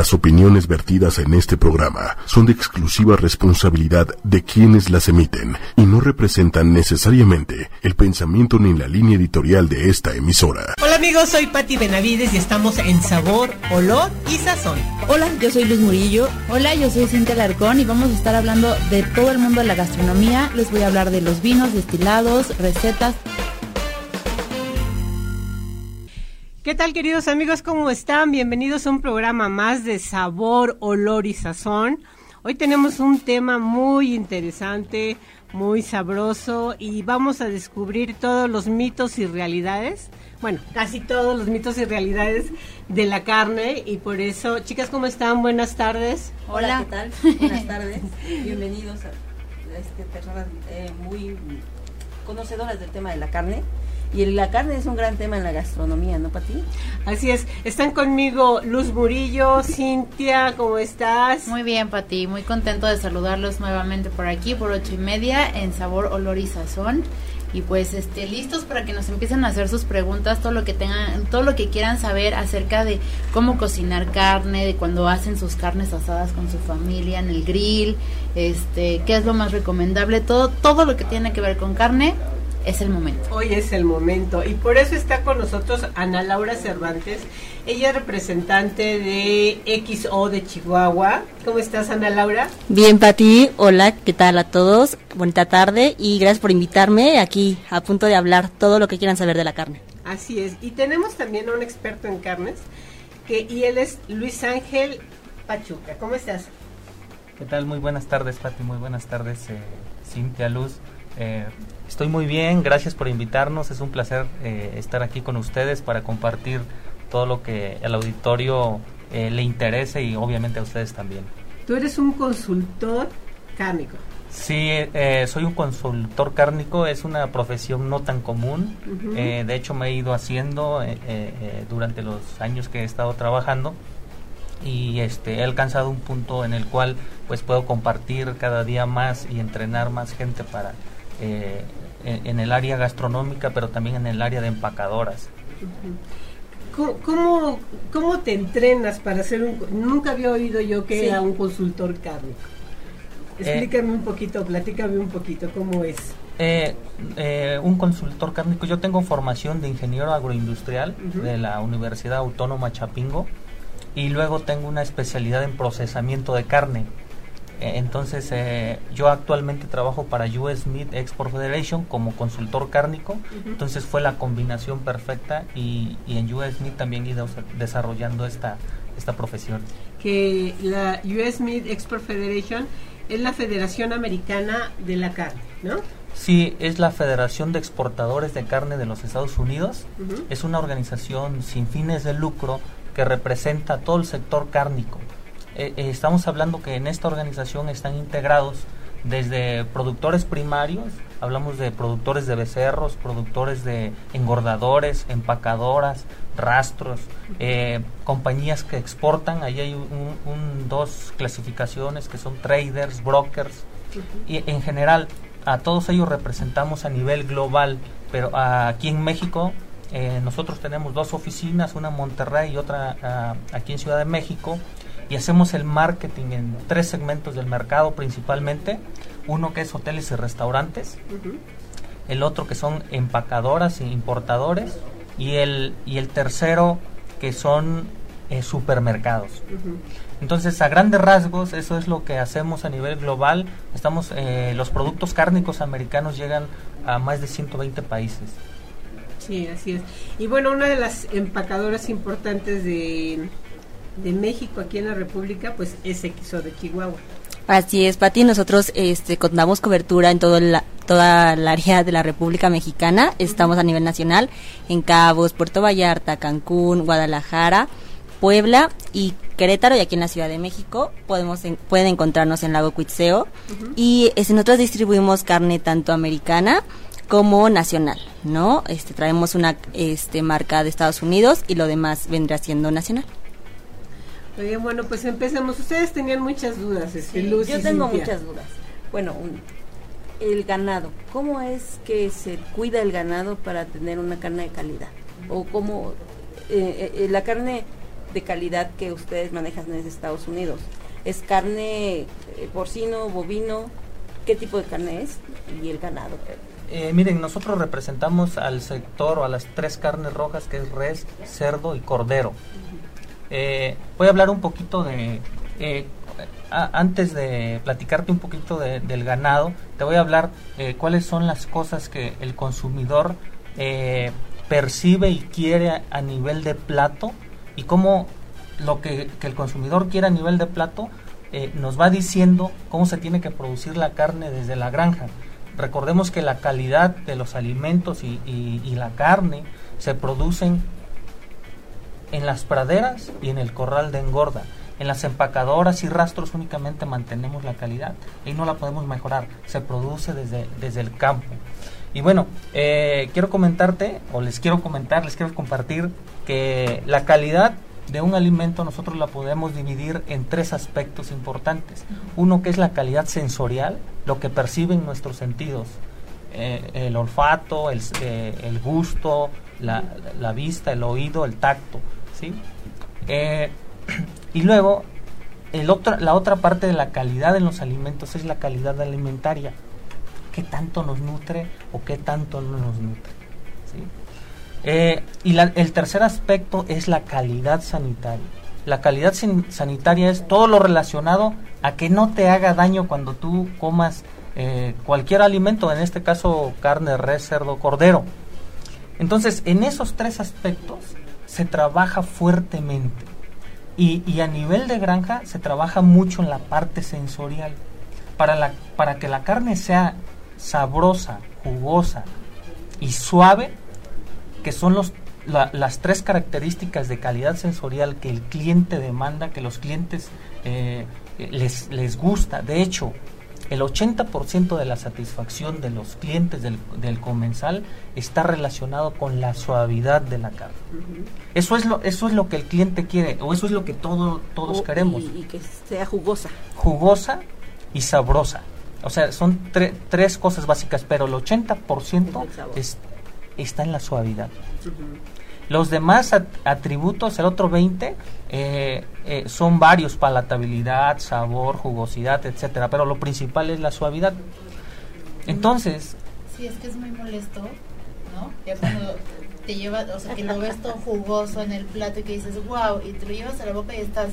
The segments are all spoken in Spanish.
Las opiniones vertidas en este programa son de exclusiva responsabilidad de quienes las emiten y no representan necesariamente el pensamiento ni la línea editorial de esta emisora. Hola amigos, soy Patti Benavides y estamos en Sabor, Olor y Sazón. Hola, yo soy Luz Murillo. Hola, yo soy Cintia Larcón y vamos a estar hablando de todo el mundo de la gastronomía. Les voy a hablar de los vinos, destilados, recetas, ¿Qué tal queridos amigos? ¿Cómo están? Bienvenidos a un programa más de sabor, olor y sazón. Hoy tenemos un tema muy interesante, muy sabroso y vamos a descubrir todos los mitos y realidades, bueno, casi todos los mitos y realidades de la carne y por eso, chicas, ¿cómo están? Buenas tardes. Hola, ¿qué tal? Buenas tardes. Bienvenidos a este, personas eh, muy conocedoras del tema de la carne. Y la carne es un gran tema en la gastronomía, ¿no, Pati? Así es. Están conmigo Luz Murillo, Cintia, ¿cómo estás? Muy bien, Pati. Muy contento de saludarlos nuevamente por aquí, por ocho y media, en Sabor, Olor y Sazón. Y pues, este, listos para que nos empiecen a hacer sus preguntas, todo lo que tengan, todo lo que quieran saber acerca de cómo cocinar carne, de cuando hacen sus carnes asadas con su familia en el grill, este, qué es lo más recomendable, todo, todo lo que tiene que ver con carne es el momento. Hoy es el momento y por eso está con nosotros Ana Laura Cervantes. Ella es representante de XO de Chihuahua. ¿Cómo estás, Ana Laura? Bien, Pati. Hola, ¿qué tal a todos? Bonita tarde y gracias por invitarme aquí a punto de hablar todo lo que quieran saber de la carne. Así es. Y tenemos también a un experto en carnes que y él es Luis Ángel Pachuca. ¿Cómo estás? ¿Qué tal? Muy buenas tardes, Pati. Muy buenas tardes, eh, Cintia Luz. Eh, Estoy muy bien, gracias por invitarnos. Es un placer eh, estar aquí con ustedes para compartir todo lo que al auditorio eh, le interese y obviamente a ustedes también. Tú eres un consultor cárnico. Sí, eh, soy un consultor cárnico, es una profesión no tan común. de hecho, me he ido haciendo durante los años que he estado trabajando y este, he alcanzado un punto en el cual pues puedo compartir cada día más y entrenar más gente para eh, en, el área gastronómica, pero también en el área de empacadoras. ¿Cómo, cómo, te entrenas para ser un... Nunca había oído yo que era un consultor cárnico. Explícame un poquito, platícame un poquito cómo es. Eh, eh, un consultor cárnico, yo tengo formación de ingeniero agroindustrial de la Universidad Autónoma Chapingo y luego tengo una especialidad en procesamiento de carne. Eh, entonces, eh, yo actualmente trabajo para US Meat Export Federation como consultor cárnico. Entonces, fue la combinación perfecta y, en US Meat también he ido desarrollando esta, esta profesión. Que la US Meat Export Federation es la Federación Americana de la Carne, ¿no? Sí, es la Federación de Exportadores de Carne de los Estados Unidos. Es una organización sin fines de lucro que representa todo el sector cárnico. Eh, eh, estamos hablando que en esta organización están integrados desde productores primarios, hablamos de productores de becerros, productores de engordadores, empacadoras, rastros, eh, compañías que exportan, ahí hay un, dos clasificaciones que son traders, brokers, y en general a todos ellos representamos a nivel global, pero aquí en México nosotros tenemos dos oficinas, una en Monterrey y otra ah, aquí en Ciudad de México, y hacemos el marketing en tres segmentos del mercado principalmente. Uno que es hoteles y restaurantes, el otro que son empacadoras e importadores y el, y el tercero que son eh, supermercados. Entonces, a grandes rasgos, eso es lo que hacemos a nivel global. Estamos, eh, los productos cárnicos americanos llegan a más de 120 países. Sí, así es. Y bueno, una de las empacadoras importantes de, de México aquí en la República, pues es XO de Chihuahua. Así es, Pati. Nosotros este, contamos cobertura en todo la, toda la área de la República Mexicana. Estamos a nivel nacional en Cabos, Puerto Vallarta, Cancún, Guadalajara, Puebla y Querétaro y aquí en la Ciudad de México podemos pueden encontrarnos en Lago Cuitzeo y este, nosotros distribuimos carne tanto americana como nacional, ¿no? Este traemos una este marca de Estados Unidos y lo demás vendrá siendo nacional bien, bueno, pues empecemos. Ustedes tenían muchas dudas, este, Yo tengo muchas dudas. Bueno, el ganado. ¿Cómo es que se cuida el ganado para tener una carne de calidad? O cómo eh, eh, la carne de calidad que ustedes manejan en Estados Unidos. ¿Es carne eh, porcino, bovino? ¿Qué tipo de carne es? Y el ganado. Eh, miren, nosotros representamos al sector o a las tres carnes rojas que es res, cerdo y cordero. Eh, voy a hablar un poquito de... eh, antes de platicarte un poquito de- del ganado, te voy a hablar eh, cuáles son las cosas que el consumidor eh, percibe y quiere a, nivel de plato y cómo lo que, el consumidor quiere a nivel de plato eh, nos va diciendo cómo se tiene que producir la carne desde la granja. Recordemos que la calidad de los alimentos y la carne se producen en las praderas y en el corral de engorda. En las empacadoras y rastros únicamente mantenemos la calidad y no la podemos mejorar. Se produce desde, desde el campo. Y bueno, eh, quiero comentarte, o les quiero comentar, les quiero compartir que la calidad de un alimento nosotros la podemos dividir en tres aspectos importantes. Uno que es la calidad sensorial, lo que perciben nuestros sentidos. Eh, el olfato, el, eh, el gusto, la, la vista, el oído, el tacto. ¿Sí? Eh, y luego, el otro, la otra parte de la calidad en los alimentos es la calidad alimentaria. ¿Qué tanto nos nutre o qué tanto no nos nutre? ¿sí? Eh, y el tercer aspecto es la calidad sanitaria. La calidad sanitaria es todo lo relacionado a que no te haga daño cuando tú comas eh, cualquier alimento, en este caso carne, res, cerdo, cordero. Entonces, en esos tres aspectos se trabaja fuertemente. Y, y a nivel de granja se trabaja mucho en la parte sensorial. Para, la, para que la carne sea sabrosa, jugosa y suave, que son los, la- las tres características de calidad sensorial que el cliente demanda, que los clientes eh, les, les gusta. De hecho, el 80% de la satisfacción de los clientes del, del comensal está relacionado con la suavidad de la carne. Eso es lo, eso es lo que el cliente quiere, o eso es lo que todo, todos O- queremos. Y, y que sea jugosa. Jugosa y sabrosa. O sea, son tre- tres cosas básicas, pero el 80% Es el sabor. es- está en la suavidad. Los demás at- atributos, el otro 20, eh, eh, son varios, palatabilidad, sabor, jugosidad, etcétera, pero lo principal es la suavidad. Entonces, Sí, es que es muy molesto, ¿no? Ya cuando te llevas, o sea, que lo ves todo jugoso en el plato y que dices, wow, y te lo llevas a la boca y estás...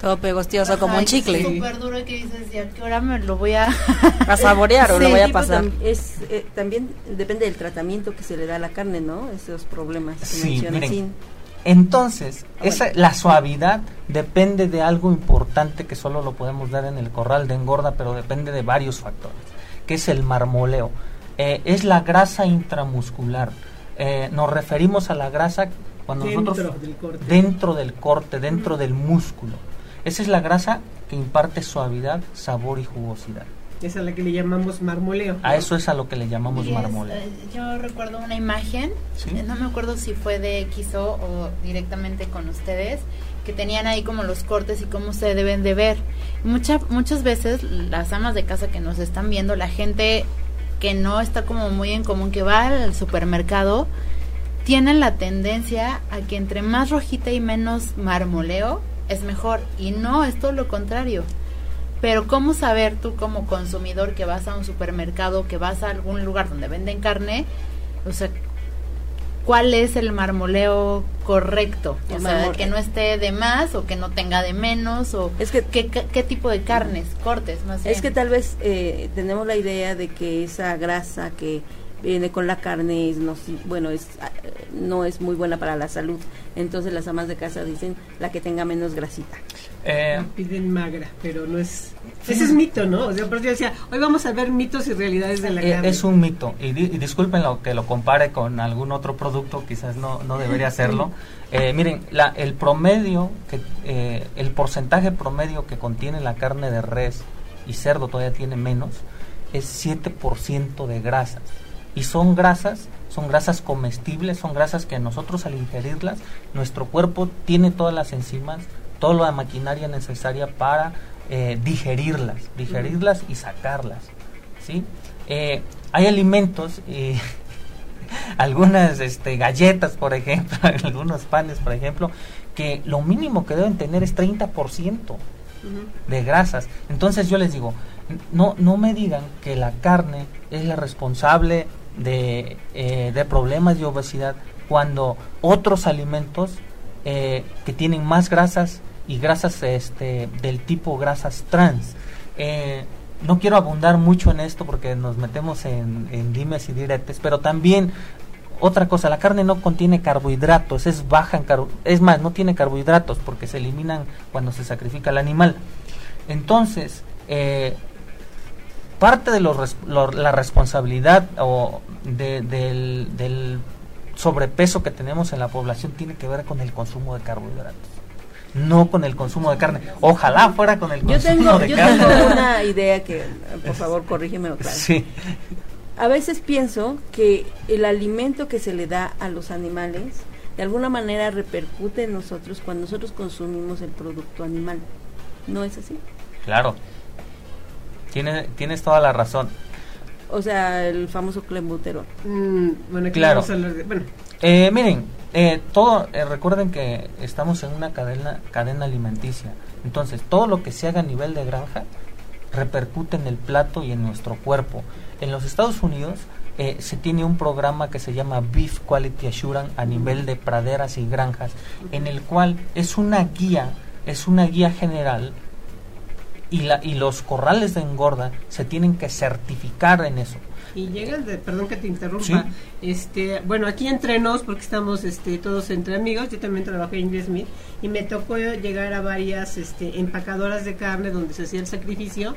Todo pegostioso como un chicle. Súper duro y que dices, ¿y a qué hora me lo voy a...? A saborear o lo Sí, voy a tipo pasar. tam- es, eh, también depende del tratamiento que se le da a la carne, ¿no? Esos problemas que Sí, mencionas. miren. Entonces, Ah, esa, bueno. la suavidad depende de algo importante que solo lo podemos dar en el corral de engorda, pero depende de varios factores, que es el marmoleo. Eh, es la grasa intramuscular. Eh, nos referimos a la grasa cuando Dentro nosotros del corte. dentro del corte, dentro del músculo. Esa es la grasa que imparte suavidad, sabor y jugosidad. Esa es la que le llamamos marmoleo. A eso es a lo que le llamamos es, marmoleo. eh, yo recuerdo una imagen, Sí. eh, no me acuerdo si fue de XO o directamente con ustedes, que tenían ahí como los cortes y cómo se deben de ver. Mucha, muchas veces las amas de casa que nos están viendo, la gente que no está como muy en común, que va al supermercado, tienen la tendencia a que entre más rojita y menos marmoleo es mejor. Y no, es todo lo contrario. Pero ¿cómo saber tú como consumidor que vas a un supermercado, que vas a algún lugar donde venden carne? O sea, ¿cuál es el marmoleo correcto? O sea, que no esté de más o que no tenga de menos o Es que- ¿qué, qué, tipo de carnes, cortes más bien? Es que tal vez eh, tenemos la idea de que esa grasa que viene con la carne es noci- bueno es ah, no es muy buena para la salud. Entonces las amas de casa dicen la que tenga menos grasita. Eh, Piden magra, pero no es... Ese es mito, ¿no? O sea, por eso yo decía, hoy vamos a ver mitos y realidades de la Eh, carne. es un mito. Y, di- y disculpen lo que lo compare con algún otro producto quizás no, no debería hacerlo. Eh, miren la, el promedio que eh, el porcentaje promedio que contiene la carne de res y cerdo todavía tiene menos es 7% de grasas y son grasas son grasas comestibles son grasas que nosotros al ingerirlas nuestro cuerpo tiene todas las enzimas toda la maquinaria necesaria para eh, digerirlas digerirlas y sacarlas ¿sí? Eh, hay alimentos, eh, algunas este, galletas, por ejemplo, algunos panes, por ejemplo, que lo mínimo que deben tener es 30% de grasas. Entonces yo les digo, no, no me digan que la carne es la responsable de, eh, de problemas de obesidad cuando otros alimentos eh, que tienen más grasas y grasas este, del tipo grasas trans. Eh, no quiero abundar mucho en esto porque nos metemos en, en dimes y diretes, pero también otra cosa, la carne no contiene carbohidratos, es baja en es más, no tiene carbohidratos porque se eliminan cuando se sacrifica el animal. Entonces, parte de la responsabilidad o del, del, sobrepeso que tenemos en la población tiene que ver con el consumo de carbohidratos no con el consumo de carne. Ojalá fuera con el consumo de carne. Yo tengo una idea que, por favor, corrígeme. Claro. Sí a veces pienso que el alimento que se le da a los animales de alguna manera repercute en nosotros cuando nosotros consumimos el producto animal. ¿No es así? Claro. Tienes, tienes toda la razón. O sea, el famoso clembutero. Mm, bueno, claro. Eh, miren, eh, todo, eh, recuerden que estamos en una cadena, cadena alimenticia. Entonces, todo lo que se haga a nivel de granja repercute en el plato y en nuestro cuerpo. En los Estados Unidos eh, se tiene un programa que se llama Beef Quality Assurance a nivel de praderas y granjas, en el cual es una guía, es una guía general y, la, y los corrales de engorda se tienen que certificar en eso. Y llega de, perdón que te interrumpa, este, bueno, aquí entre nos, porque estamos este, todos entre amigos, yo también trabajé en Smith y me tocó llegar a varias este, empacadoras de carne donde se hacía el sacrificio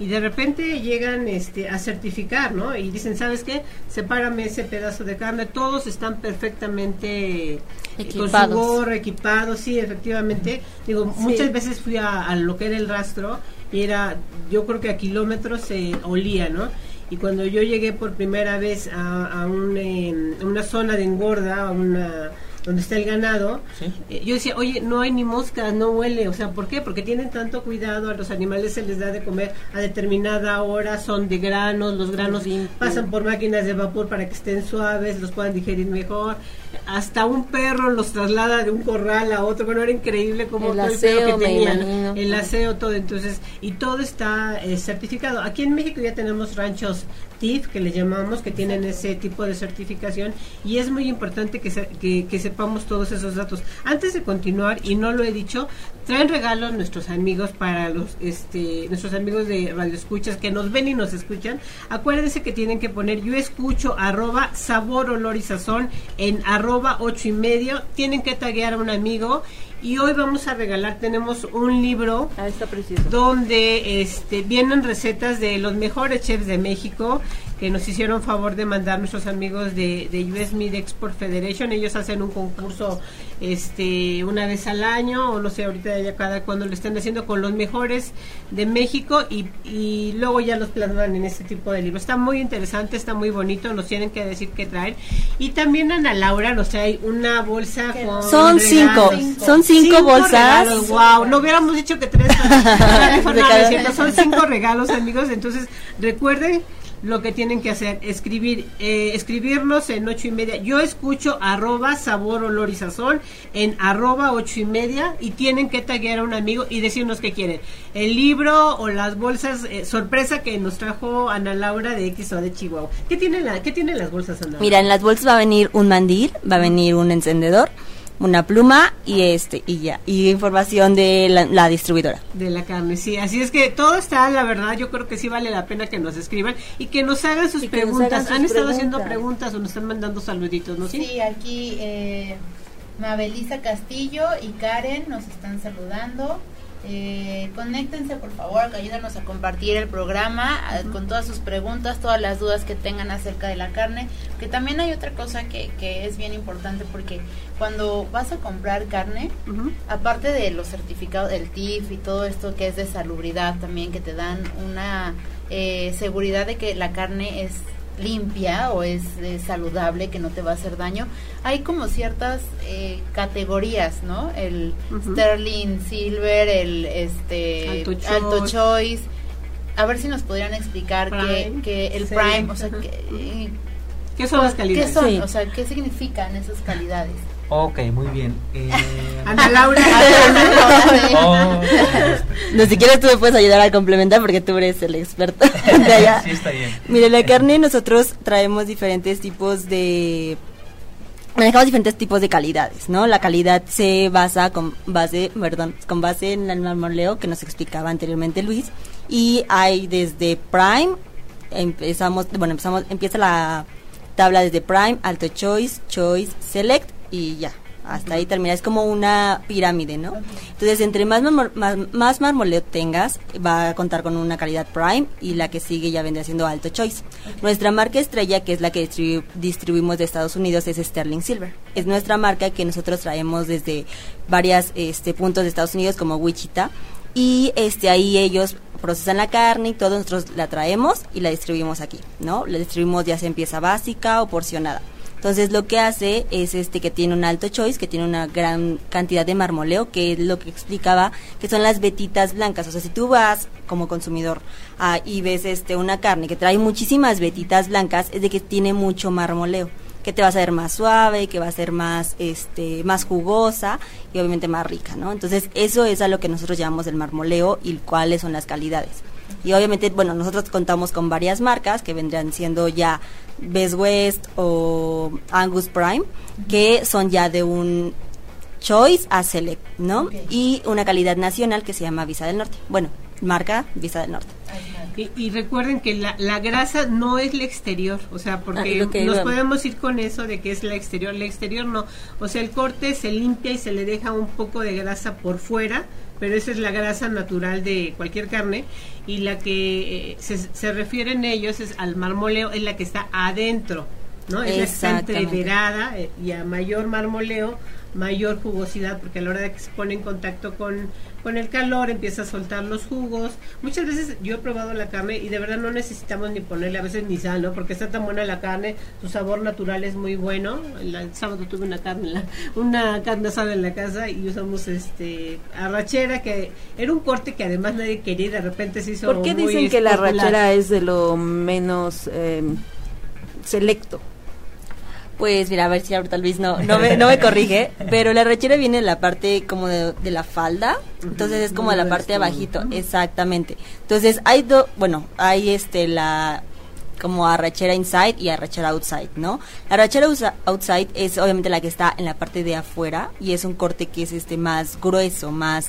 y de repente llegan este, a certificar, ¿no? Y dicen, ¿sabes qué? Sepárame ese pedazo de carne. Todos están perfectamente equipados. con su gorro, equipados, sí, efectivamente. Digo, muchas veces fui a, lo que era el rastro y era, yo creo que a kilómetros se olía, ¿no? Y cuando yo llegué por primera vez a, un, em, una zona de engorda, a una donde está el ganado, eh, yo decía, oye, no hay ni moscas, no huele, o sea, ¿por qué? Porque tienen tanto cuidado, a los animales se les da de comer a determinada hora, son de granos, los granos pasan por máquinas de vapor para que estén suaves, los puedan digerir mejor, hasta un perro los traslada de un corral a otro, bueno, era increíble como el aseo, que tenían, el aseo, todo, entonces, y todo está eh, certificado. Aquí en México ya tenemos ranchos TIF, que le llamamos, que tienen ese tipo de certificación, y es muy importante que, que, que sepamos todos esos datos. Antes de continuar, y no lo he dicho, traen regalos nuestros amigos para los, este, nuestros amigos de Radio Escuchas que nos ven y nos escuchan. Acuérdense que tienen que poner yo escucho arroba sabor, olor y sazón en arroba ocho y medio. Tienen que taguear a un amigo y hoy vamos a regalar, tenemos un libro ah, donde este, vienen recetas de los mejores chefs de México que nos hicieron favor de mandar nuestros amigos de, de US Meat Export Federation. Ellos hacen un concurso este una vez al año, o no sé, ahorita ya cada cuando lo estén haciendo con los mejores de México y, y luego ya los plasman en este tipo de libros. Está muy interesante, está muy bonito, nos tienen que decir qué traen. Y también Ana Laura nos trae una bolsa con... Son cinco, son cinco, bolsas. wow, no hubiéramos dicho que tres. son cinco regalos, amigos. Entonces, recuerden lo que tienen que hacer, escribir, eh, escribirnos en ocho y media. Yo escucho arroba sabor, olor y sazón en arroba ocho y media y tienen que taguear a un amigo y decirnos qué quieren. El libro o las bolsas eh, sorpresa que nos trajo Ana Laura de X o de Chihuahua. ¿Qué tienen la, qué tienen las bolsas, Ana? Mira, en las bolsas va a venir un mandil, va a venir un encendedor una pluma y este y ya y información de la, distribuidora. De la carne sí así es que todo está la verdad yo creo que sí vale la pena que nos escriban y que nos hagan sus preguntas. han estado haciendo preguntas o nos están mandando saluditos no sí, aquí eh, Mabelisa Castillo y Karen nos están saludando eh, conéctense por favor, ayúdanos a compartir el programa con todas sus preguntas, todas las dudas que tengan acerca de la carne. Que también hay otra cosa que, que es bien importante porque cuando vas a comprar carne, aparte de los certificados del TIF y todo esto que es de salubridad también, que te dan una eh, seguridad de que la carne es limpia o es, saludable, que no te va a hacer daño, hay como ciertas eh, categorías, ¿no? El Sterling Silver, el este Alto, Choice. A ver si nos podrían explicar que, el Prime, o sea, que, ¿qué son las calidades? ¿Qué son? O sea, ¿qué significan esas calidades? Ok, muy bien. Eh, Ana Laura. oh, No, si quieres tú me puedes ayudar a complementar porque tú eres el experto de allá. sí, está bien. Mire, la carne nosotros traemos diferentes tipos de manejamos diferentes tipos de calidades, ¿no? La calidad se basa con base, perdón, con base en el marmoleo que nos explicaba anteriormente Luis y hay desde Prime empezamos, bueno, empezamos empieza la tabla desde Prime, Alto Choice, Choice, Select y ya. Hasta ahí termina, es como una pirámide, ¿no? Entonces, entre más, marmo- más, más marmoleo tengas, va a contar con una calidad Prime y la que sigue ya vendrá siendo Alto Choice. Nuestra marca estrella, que es la que distribu- distribuimos de Estados Unidos, es Sterling Silver. Es nuestra marca que nosotros traemos desde varios este, puntos de Estados Unidos, como Wichita, y este ahí ellos procesan la carne y todo, nosotros la traemos y la distribuimos aquí, ¿no? La distribuimos ya sea en pieza básica o porcionada. Entonces lo que hace es este que tiene un alto choice, que tiene una gran cantidad de marmoleo, que es lo que explicaba, que son las vetitas blancas. O sea, si tú vas como consumidor ah, y ves este una carne que trae muchísimas vetitas blancas, es de que tiene mucho marmoleo que te va a ser más suave, que va a ser más este más jugosa y obviamente más rica, ¿no? Entonces, eso es a lo que nosotros llamamos el marmoleo y cuáles son las calidades. Y obviamente, bueno, nosotros contamos con varias marcas que vendrían siendo ya Best West o Angus Prime, que son ya de un Choice a Select, ¿no? Y una calidad nacional que se llama Visa del Norte. Bueno, marca Visa del Norte. Y, y recuerden que la, la grasa no es la exterior, o sea, porque nos podemos ir con eso de que es la exterior, la exterior no, o sea, el corte se limpia y se le deja un poco de grasa por fuera, pero esa es la grasa natural de cualquier carne y la que eh, se, se refieren ellos es al marmoleo, es la que está adentro, ¿no? Es la que está entreverada eh, y a mayor marmoleo, mayor jugosidad, porque a la hora de que se pone en contacto con, con el calor empieza a soltar los jugos. Muchas veces yo he probado la carne y de verdad no necesitamos ni ponerle a veces ni sal, ¿no? Porque está tan buena la carne, su sabor natural es muy bueno. El, el sábado tuve una carne, la- una carne asada en la casa y usamos este arrachera que era un corte que además nadie quería y de repente se hizo ¿Por qué muy dicen que la popular. rachera es de lo menos eh, selecto? Pues mira, a ver si ahorita Luis no, no, me, no me corrige, pero la rechera viene de la parte como de, de la falda, entonces es como de la parte de abajito, exactamente. Entonces hay dos, bueno, hay este la como arrachera inside y arrachera outside, ¿no? La arrachera outside es obviamente la que está en la parte de afuera y es un corte que es este más grueso, más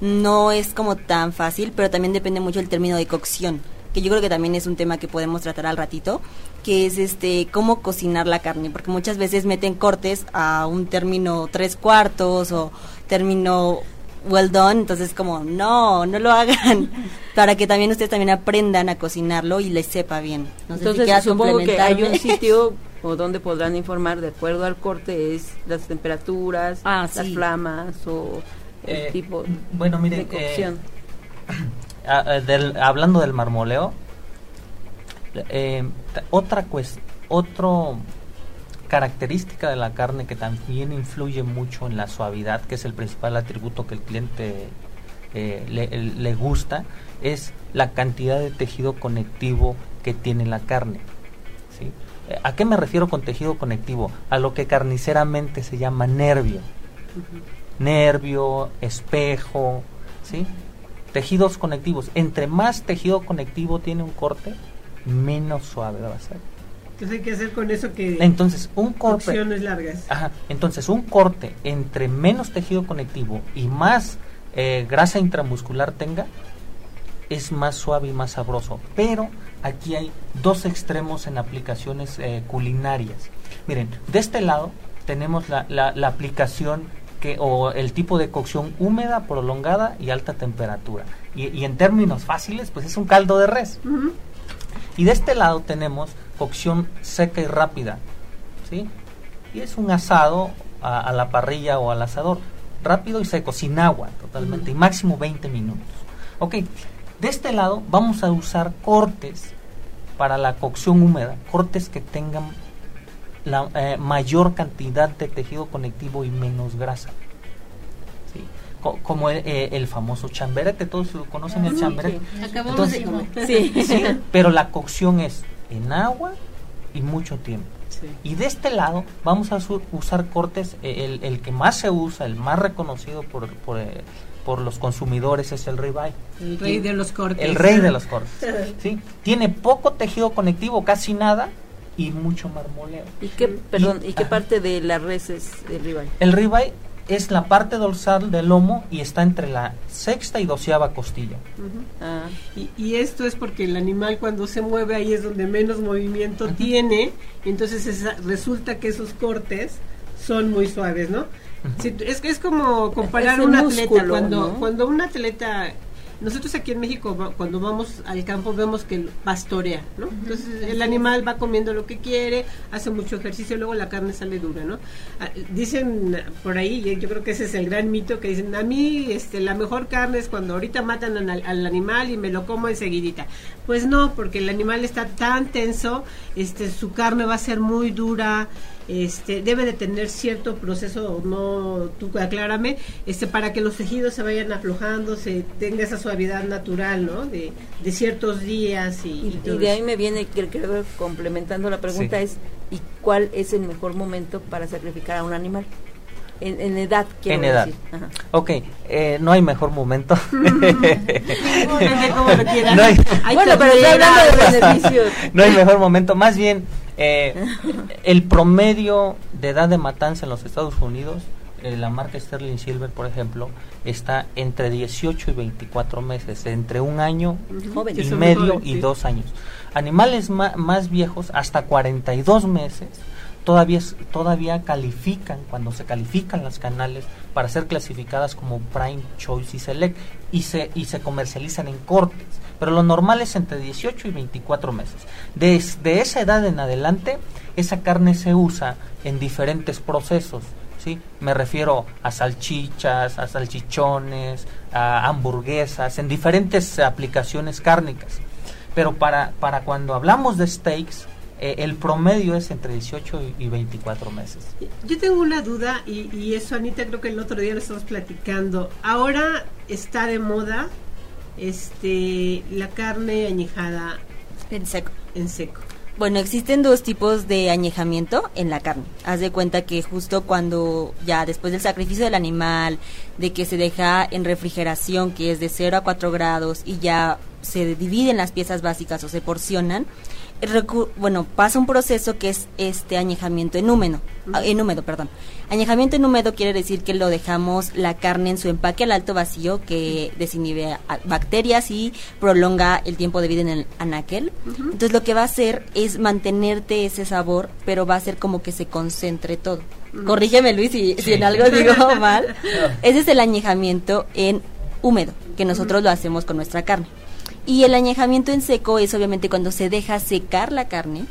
no es como tan fácil, pero también depende mucho del término de cocción, que yo creo que también es un tema que podemos tratar al ratito, que es este cómo cocinar la carne, porque muchas veces meten cortes a un término tres cuartos o término well done, entonces como no, no lo hagan, para que también ustedes también aprendan a cocinarlo y les sepa bien. No sé si Entonces supongo que hay un sitio o donde podrán informar de acuerdo al corte es las temperaturas, Ah, las sí. flamas o el Eh, tipo bueno, miren, de cocción. Ah, eh, del- hablando del marmoleo, eh, otra cues- otro característica de la carne que también influye mucho en la suavidad, que es el principal atributo que el cliente eh, le, gusta, es la cantidad de tejido conectivo que tiene la carne. ¿sí? Eh, ¿A qué me refiero con tejido conectivo? A lo que carniceramente se llama nervio. Nervio, espejo, ¿sí? Tejidos conectivos. Entre más tejido conectivo tiene un corte, menos suave va a ser. Entonces hay que hacer con eso que Entonces, un corte, largas. Ajá, entonces un corte entre menos tejido conectivo y más eh, grasa intramuscular tenga, es más suave y más sabroso. Pero aquí hay dos extremos en aplicaciones eh, culinarias. Miren, de este lado tenemos la, la- la aplicación que, o el tipo de cocción húmeda, prolongada y alta temperatura. Y, y en términos fáciles, pues es un caldo de res. Y de este lado tenemos cocción seca y rápida, ¿sí? Y es un asado a, a la parrilla o al asador, rápido y seco, sin agua totalmente, y máximo 20 minutos. Ok, de este lado vamos a usar cortes para la cocción húmeda, cortes que tengan la eh, mayor cantidad de tejido conectivo y menos grasa. ¿sí? Co- como el, eh, el famoso chamberete, todos lo conocen el chamberete. Acabamos Entonces, de comer. Sí. Sí, pero la cocción es en agua y mucho tiempo. Y de este lado vamos a usar cortes, eh, el, el, que más se usa, el más reconocido por, por, eh, por los consumidores es el ribeye. El rey de los cortes. El rey de los cortes. ¿sí? Tiene poco tejido conectivo, casi nada, y mucho marmoleo. ¿Y qué, perdón, y, qué parte de la res es el ribeye? El ribeye es la parte dorsal del lomo y está entre la sexta y doceava costilla. ah. y, y, esto es porque el animal cuando se mueve ahí es donde menos movimiento tiene, entonces esa, resulta que esos cortes son muy suaves, ¿no? Es, es como comparar un atleta cuando ¿no? cuando un atleta nosotros aquí en México cuando vamos al campo vemos que pastorea, ¿no? Entonces el animal va comiendo lo que quiere, hace mucho ejercicio, luego la carne sale dura, ¿no? Ah, dicen por ahí, yo creo que ese es el gran mito que dicen, a mí este la mejor carne es cuando ahorita matan al, al animal y me lo como enseguidita. Pues no, porque el animal está tan tenso, este su carne va a ser muy dura, este, debe de tener cierto proceso, no, tú aclárame, este, para que los tejidos se vayan aflojando, se tenga esa suavidad natural, ¿no? De, de ciertos días y, y, y de ahí me viene, creo que complementando la pregunta sí. es, ¿y cuál es el mejor momento para sacrificar a un animal? En, en, edad, quiero En edad. decir. Ajá. Ok, eh, no hay mejor momento. como lo quieras. No hay, Hay bueno, pero estoy hablando de beneficios. no hay mejor momento. Más bien, eh, el promedio de edad de matanza en los Estados Unidos, eh, la marca Sterling Silver, por ejemplo, está entre 18 y 24 meses, entre un año Joven. y medio y dos años. Animales ma- más viejos, hasta 42 meses, todavía, todavía califican, cuando se califican las canales, para ser clasificadas como Prime, Choice y Select, y se, y se comercializan en cortes. Pero lo normal es entre 18 y 24 meses. Desde esa edad en adelante, esa carne se usa en diferentes procesos. ¿Sí? Me refiero a salchichas, a salchichones, a hamburguesas, en diferentes aplicaciones cárnicas. Pero para, para cuando hablamos de steaks, eh, el promedio es entre 18 y, y 24 meses. Yo tengo una duda y, y eso Anita creo que el otro día lo estamos platicando. Ahora está de moda este la carne añejada En seco. en seco. Bueno, existen dos tipos de añejamiento en la carne. Haz de cuenta que justo cuando ya después del sacrificio del animal, de que se deja en refrigeración, que es de 0 a 4 grados, y ya se dividen las piezas básicas o se porcionan, bueno, pasa un proceso que es este añejamiento en húmedo, ah, en húmedo, perdón. Añejamiento en húmedo quiere decir que lo dejamos la carne en su empaque al alto vacío que desinhibe bacterias y prolonga el tiempo de vida en el anaquel. Entonces lo que va a hacer es mantenerte ese sabor, pero va a hacer como que se concentre todo. Corrígeme Luis si, si en algo digo mal. Ese es el añejamiento en húmedo, que nosotros lo hacemos con nuestra carne. Y el añejamiento en seco es obviamente cuando se deja secar la carne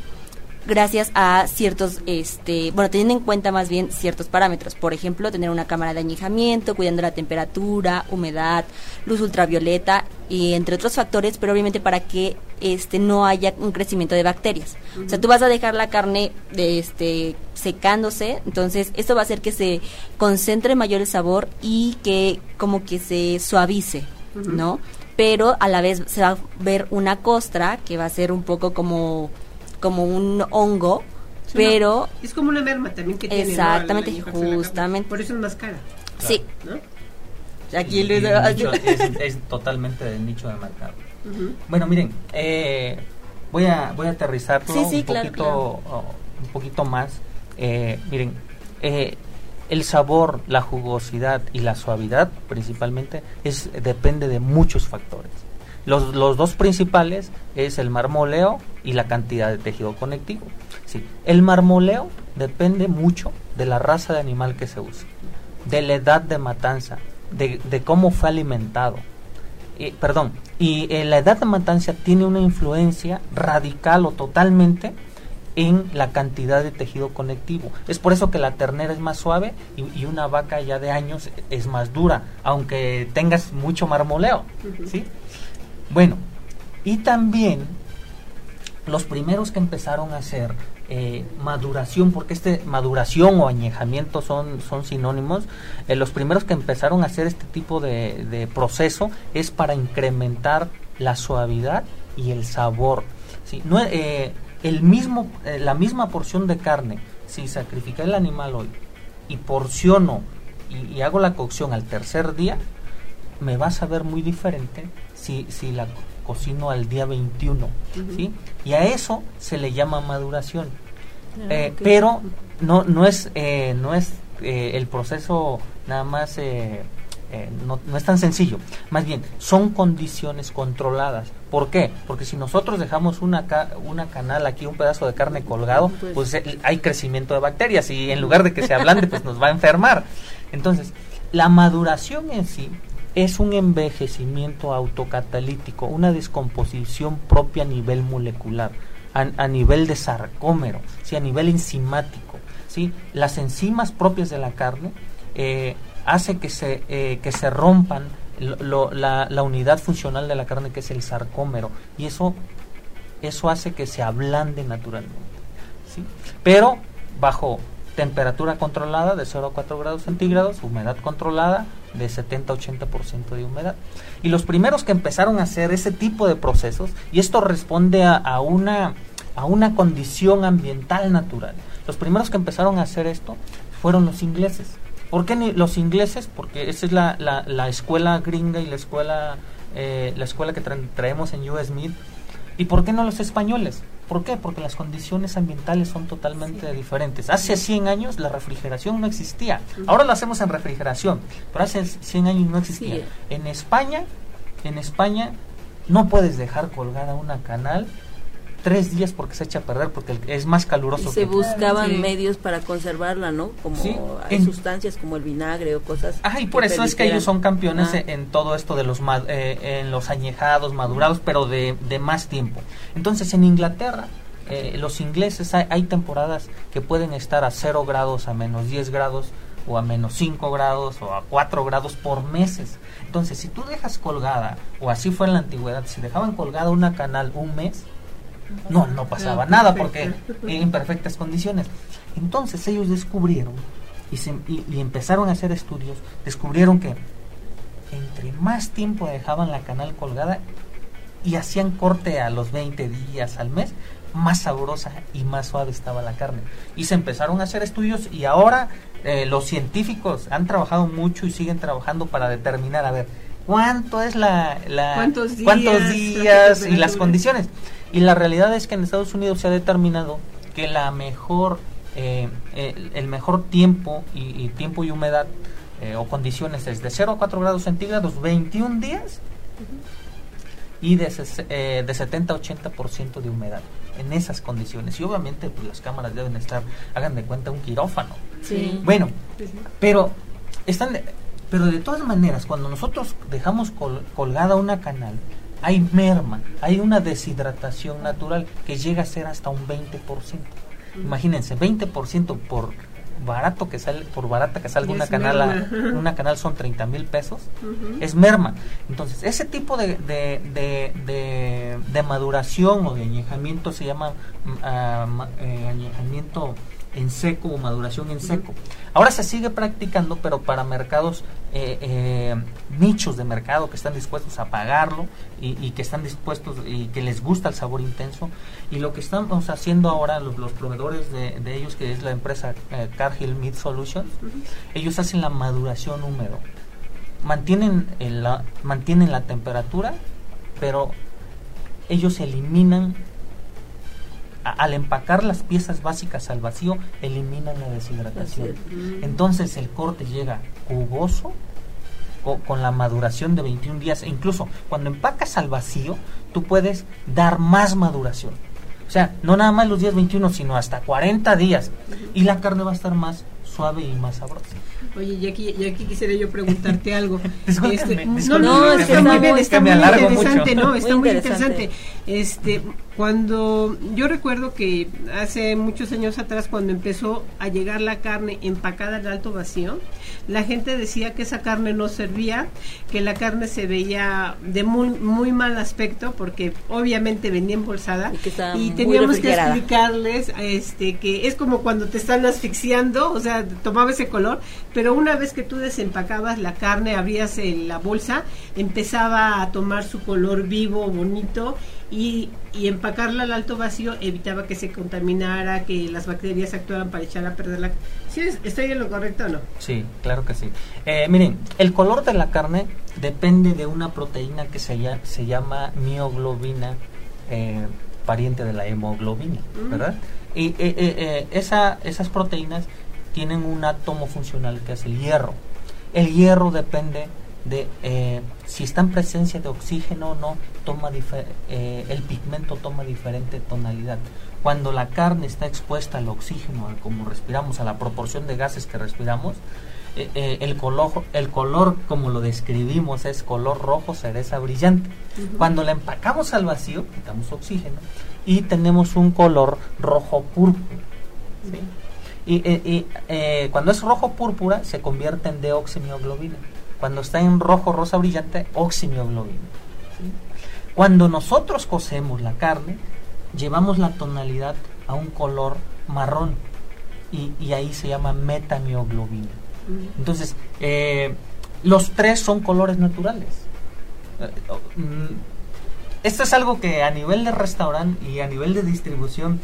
gracias a ciertos, este, bueno, teniendo en cuenta más bien ciertos parámetros. Por ejemplo, tener una cámara de añejamiento, cuidando la temperatura, humedad, luz ultravioleta y entre otros factores, pero obviamente para que este no haya un crecimiento de bacterias. O sea, tú vas a dejar la carne de este secándose, entonces esto va a hacer que se concentre mayor el sabor y que como que se suavice, ¿no? Pero a la vez se va a ver una costra que va a ser un poco como como un hongo, Es pero una- es como una merma también que tiene. Exactamente, la carne. justamente. Por eso es más cara, sí, ¿no? aquí Y- Luis y nicho- es, es totalmente del nicho de mercado. Bueno, miren, eh, voy a voy a aterrizarlo Sí, sí, un claro, poquito claro. oh, un poquito más. Eh, miren, eh, el sabor, la jugosidad y la suavidad, principalmente, es depende de muchos factores. Los, dos principales es el marmoleo y la cantidad de tejido conectivo. Sí. El marmoleo depende mucho de la raza de animal que se usa, de la edad de matanza, de, de cómo fue alimentado, eh, perdón, y eh, la edad de matanza tiene una influencia radical o totalmente en la cantidad de tejido conectivo. Es por eso que la ternera es más suave y, y una vaca ya de años es más dura, aunque tengas mucho marmoleo. ¿sí? Bueno, y también los primeros que empezaron a hacer eh, maduración, porque este maduración o añejamiento son, son sinónimos, eh, los primeros que empezaron a hacer este tipo de, de proceso es para incrementar la suavidad y el sabor. ¿sí? No, eh, el mismo, eh, la misma porción de carne, si sacrifica el animal hoy y porciono y, hago la cocción al tercer día, me va a saber muy diferente si, si la cocino al día 21. ¿sí? Y a eso se le llama maduración. Ah, eh, pero no, no es, eh, no es el proceso nada más eh, no, es tan sencillo. Más bien, son condiciones controladas. ¿Por qué? Porque si nosotros dejamos una, una canal aquí, un pedazo de carne colgado, pues, pues eh, hay crecimiento de bacterias y en lugar de que se ablande, pues nos va a enfermar. Entonces, la maduración en sí es un envejecimiento autocatalítico, una descomposición propia a nivel molecular, a, nivel de sarcómero, ¿sí? a nivel enzimático. ¿sí? Las enzimas propias de la carne eh, hace que se, eh, que se rompan la, unidad funcional de la carne que es el sarcómero y eso, eso hace que se ablande naturalmente. ¿sí? Pero bajo temperatura controlada de 0 a 4 grados centígrados, humedad controlada de 70 a 80% de humedad. Y los primeros que empezaron a hacer ese tipo de procesos, y esto responde a, una, a una condición ambiental natural, los primeros que empezaron a hacer esto fueron los ingleses. ¿Por qué ni los ingleses? Porque esa es la, la, escuela gringa y la escuela, eh, la escuela que traemos en US Mid. ¿Y por qué no los españoles? ¿Por qué? Porque las condiciones ambientales son totalmente diferentes. Hace 100 años la refrigeración no existía. Ahora lo hacemos en refrigeración, pero hace 100 años no existía. En España, en España no puedes dejar colgada una canal tres días porque se echa a perder, porque es más caluroso. Y se buscaban medios para conservarla, ¿no? Como hay sustancias como el vinagre o cosas. Ah, y por eso es que ellos son campeones en, todo esto de los eh, en los añejados, madurados, pero de, de más tiempo. Entonces en Inglaterra eh, los ingleses hay, temporadas que pueden estar a 0 grados, a menos 10 grados, o a menos 5 grados, o a 4 grados por meses. Entonces, si tú dejas colgada, o así fue en la antigüedad, si dejaban colgada una canal un mes, no, no pasaba nada porque en perfectas condiciones. Entonces ellos descubrieron y, se, y, empezaron a hacer estudios, descubrieron que entre más tiempo dejaban la canal colgada y hacían corte a los 20 días al mes, más sabrosa y más suave estaba la carne. Y se empezaron a hacer estudios y ahora eh, los científicos han trabajado mucho y siguen trabajando para determinar, a ver, cuánto es la... la ¿Cuántos días? Cuántos días y las condiciones. Y la realidad es que en Estados Unidos se ha determinado que la mejor, eh, el, mejor tiempo y, tiempo y humedad eh, o condiciones es de 0 a 4 grados centígrados, 21 días y de, eh, de 70 a 80% de humedad en esas condiciones. Y obviamente pues, las cámaras deben estar, hagan de cuenta, un quirófano. Sí. Bueno, pero están... pero de todas maneras, cuando nosotros dejamos colgada una canal, hay merma, hay una deshidratación natural que llega a ser hasta un 20%. Imagínense, 20% por barato que sale, por barata que salga una canal, una canal son 30 mil pesos, es merma. Entonces, ese tipo de, de, de, maduración o de añejamiento se llama uh, añejamiento en seco o maduración en seco. Ahora se sigue practicando, pero para mercados, eh, eh, nichos de mercado que están dispuestos a pagarlo y, que están dispuestos y que les gusta el sabor intenso. Y lo que estamos haciendo ahora, los, proveedores de, ellos, que es la empresa eh, Cargill Meat Solutions, ellos hacen la maduración húmedo. Mantienen, la, mantienen la temperatura, pero ellos eliminan al empacar las piezas básicas al vacío, eliminan la deshidratación. Entonces el corte llega jugoso, con la maduración de 21 días, e incluso cuando empacas al vacío, tú puedes dar más maduración. O sea, no nada más los días 21, sino hasta 40 días. Y la carne va a estar más suave y más sabrosa. Oye, y aquí, y aquí quisiera yo preguntarte algo. este, no, no, está muy bien, está muy interesante, ¿no? Está muy, interesante. Este, cuando yo recuerdo que hace muchos años atrás, cuando empezó a llegar la carne empacada al alto vacío, la gente decía que esa carne no servía, que la carne se veía de muy, muy mal aspecto, porque obviamente venía embolsada y, teníamos que explicarles este, que es como cuando te están asfixiando, o sea, tomaba ese color, pero una vez que tú desempacabas la carne, abrías la bolsa, empezaba a tomar su color vivo, bonito y, y empacarla al alto vacío evitaba que se contaminara, que las bacterias actuaran para echar a perder la... ¿Sí ¿Estoy en lo correcto o no? Sí, claro que sí. Eh, miren, el color de la carne depende de una proteína que se, llama, se llama mioglobina, eh, pariente de la hemoglobina, ¿verdad? Y eh, eh, eh, esa, esas proteínas tienen un átomo funcional que es el hierro. El hierro depende de eh, si está en presencia de oxígeno o no, toma eh, el pigmento toma diferente tonalidad. Cuando la carne está expuesta al oxígeno, a como respiramos, a la proporción de gases que respiramos, eh, el, color, el color, como lo describimos, es color rojo cereza brillante. Cuando la empacamos al vacío, quitamos oxígeno y tenemos un color rojo púrpura. ¿sí? Y, y, cuando es rojo púrpura se convierte en deoximioglobina. Cuando está en rojo rosa brillante, oximioglobina. ¿sí? Cuando nosotros cocemos la carne, llevamos la tonalidad a un color marrón y, y ahí se llama metamioglobina. Entonces, eh, los tres son colores naturales. Eh, mm, Esto es algo que a nivel de restaurante y a nivel de distribución,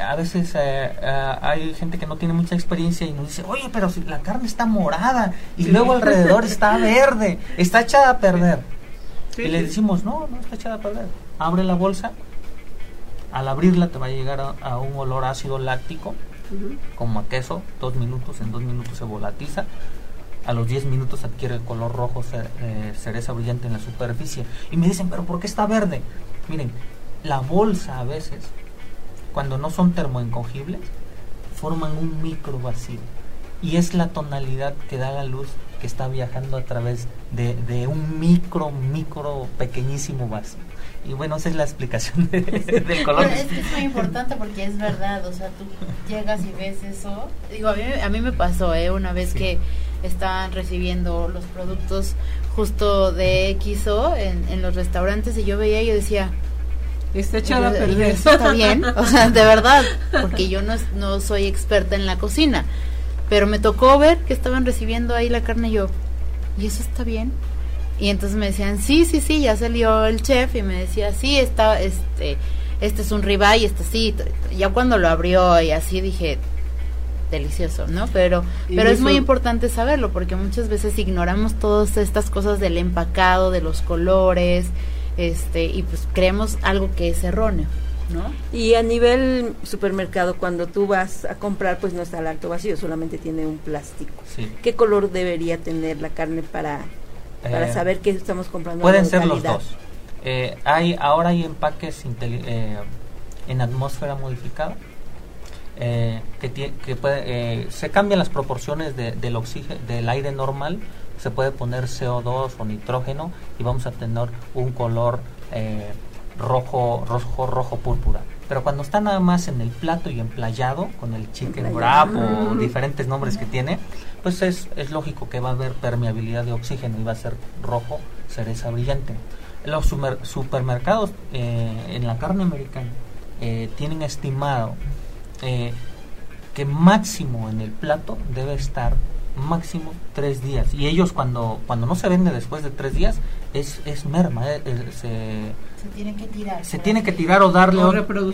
a veces eh, eh, hay gente que no tiene mucha experiencia y nos dice, oye, pero si la carne está morada y luego alrededor está verde, está echada a perder. Sí, y le decimos, no, no está echada a perder. Abre la bolsa, al abrirla te va a llegar a, a un olor ácido láctico, como a queso, dos minutos, en dos minutos se volatiza, a los 10 minutos adquiere el color rojo eh, cereza brillante en la superficie. Y me dicen, pero ¿por qué está verde? Miren, la bolsa a veces, cuando no son termoencogibles, forman un micro vacío. Y es la tonalidad que da la luz que está viajando a través de, de un micro, micro, pequeñísimo vacío. Y bueno, esa es la explicación de- del color. Pero es que es muy importante porque es verdad, o sea, tú llegas y ves eso. Digo, a mí, a mí me pasó, ¿eh? Una vez Sí. que estaban recibiendo los productos justo de XO en, en los restaurantes y yo veía y yo decía, Está echada a "Yo- yo, perder. ¿Eso está bien? O sea, de verdad, porque yo no, no soy experta en la cocina. Pero me tocó ver que estaban recibiendo ahí la carne y yo, ¿y eso está bien? Y entonces me decían, sí, sí, sí, ya salió el chef y me decía, sí, está, este, este es un ribeye, este sí. Ya cuando lo abrió y así dije, delicioso, ¿no? Pero, pero es muy importante saberlo porque muchas veces ignoramos todas estas cosas del empacado, de los colores, este, y pues creemos algo que es erróneo, ¿no? Y a nivel supermercado, cuando tú vas a comprar, pues no está el alto vacío, solamente tiene un plástico. Sí. ¿Qué color debería tener la carne para, para Eh, saber que estamos comprando? Pueden ser los dos. Eh, hay, ahora hay empaques eh, en atmósfera modificada eh, que, que puede, eh, se cambian las proporciones de- del oxígeno, del aire normal, se puede poner CO2 o nitrógeno y vamos a tener un color eh, rojo, rojo, rojo púrpura. Pero cuando está nada más en el plato y emplayado, con el chicken wrap o diferentes nombres que tiene, pues es, es lógico que va a haber permeabilidad de oxígeno y va a ser rojo, cereza brillante. Los supermercados eh, en la carne americana eh, tienen estimado eh, que máximo en el plato debe estar máximo tres días y ellos cuando cuando no se vende después de tres días es, es merma eh, eh, se, Se tiene que tirar. se tiene que tirar o darle O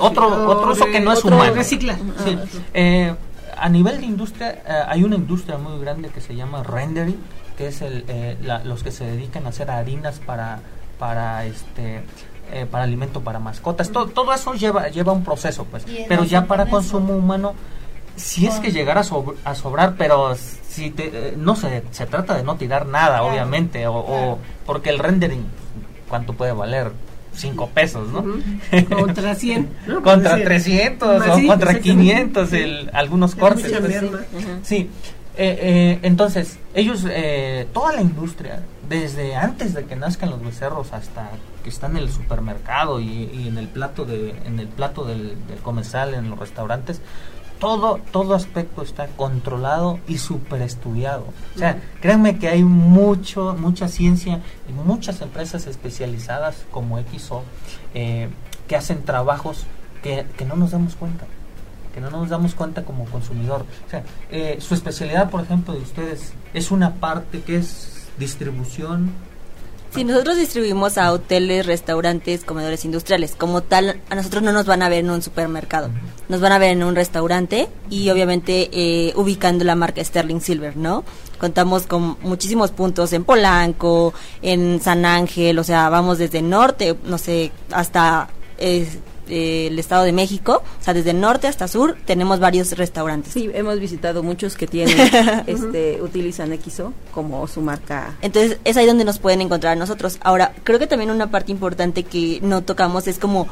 otro otro uso que no es humano recicla. Sí. Ah, Eh, a nivel de industria, eh, hay una industria muy grande que se llama rendering, que es el, eh, la- los que se dedican a hacer harinas para, para este eh, para alimento para mascotas. Todo, todo eso lleva, lleva un proceso, pues. Pero ya para con consumo humano, si es que llegara a, sobr- a sobrar, pero si te, eh, no se, se trata de no tirar nada, Claro, obviamente, o, porque el rendering, ¿cuánto puede valer? Cinco pesos, ¿no? Contra 100. ¿no? contra Puede ser. 300 Más, o sí, contra exactamente. 500 el, algunos Es cortes. pues. Sí, eh, eh, entonces ellos, eh, toda la industria, desde antes de que nazcan los becerros hasta que están en el supermercado y, y en el plato de, en el plato del, del comensal, en los restaurantes, todo, todo aspecto está controlado y super estudiado. O sea, créanme que hay mucho, mucha ciencia y muchas empresas especializadas como XO eh, que hacen trabajos que, que no nos damos cuenta que no nos damos cuenta como consumidor. O sea, eh, su especialidad, por ejemplo, de ustedes es una parte que es distribución, Sí, nosotros distribuimos a hoteles, restaurantes, comedores industriales. Como tal, a nosotros no nos van a ver en un supermercado. Nos van a ver en un restaurante y obviamente eh, ubicando la marca Sterling Silver, ¿no? Contamos con muchísimos puntos en Polanco, en San Ángel, o sea, vamos desde norte, no sé, hasta eh, el Estado de México, o sea, desde norte hasta sur tenemos varios restaurantes. Sí, hemos visitado muchos que tienen, este, utilizan XO como su marca. Entonces es ahí donde nos pueden encontrar nosotros. Ahora, creo que también una parte importante que no tocamos es como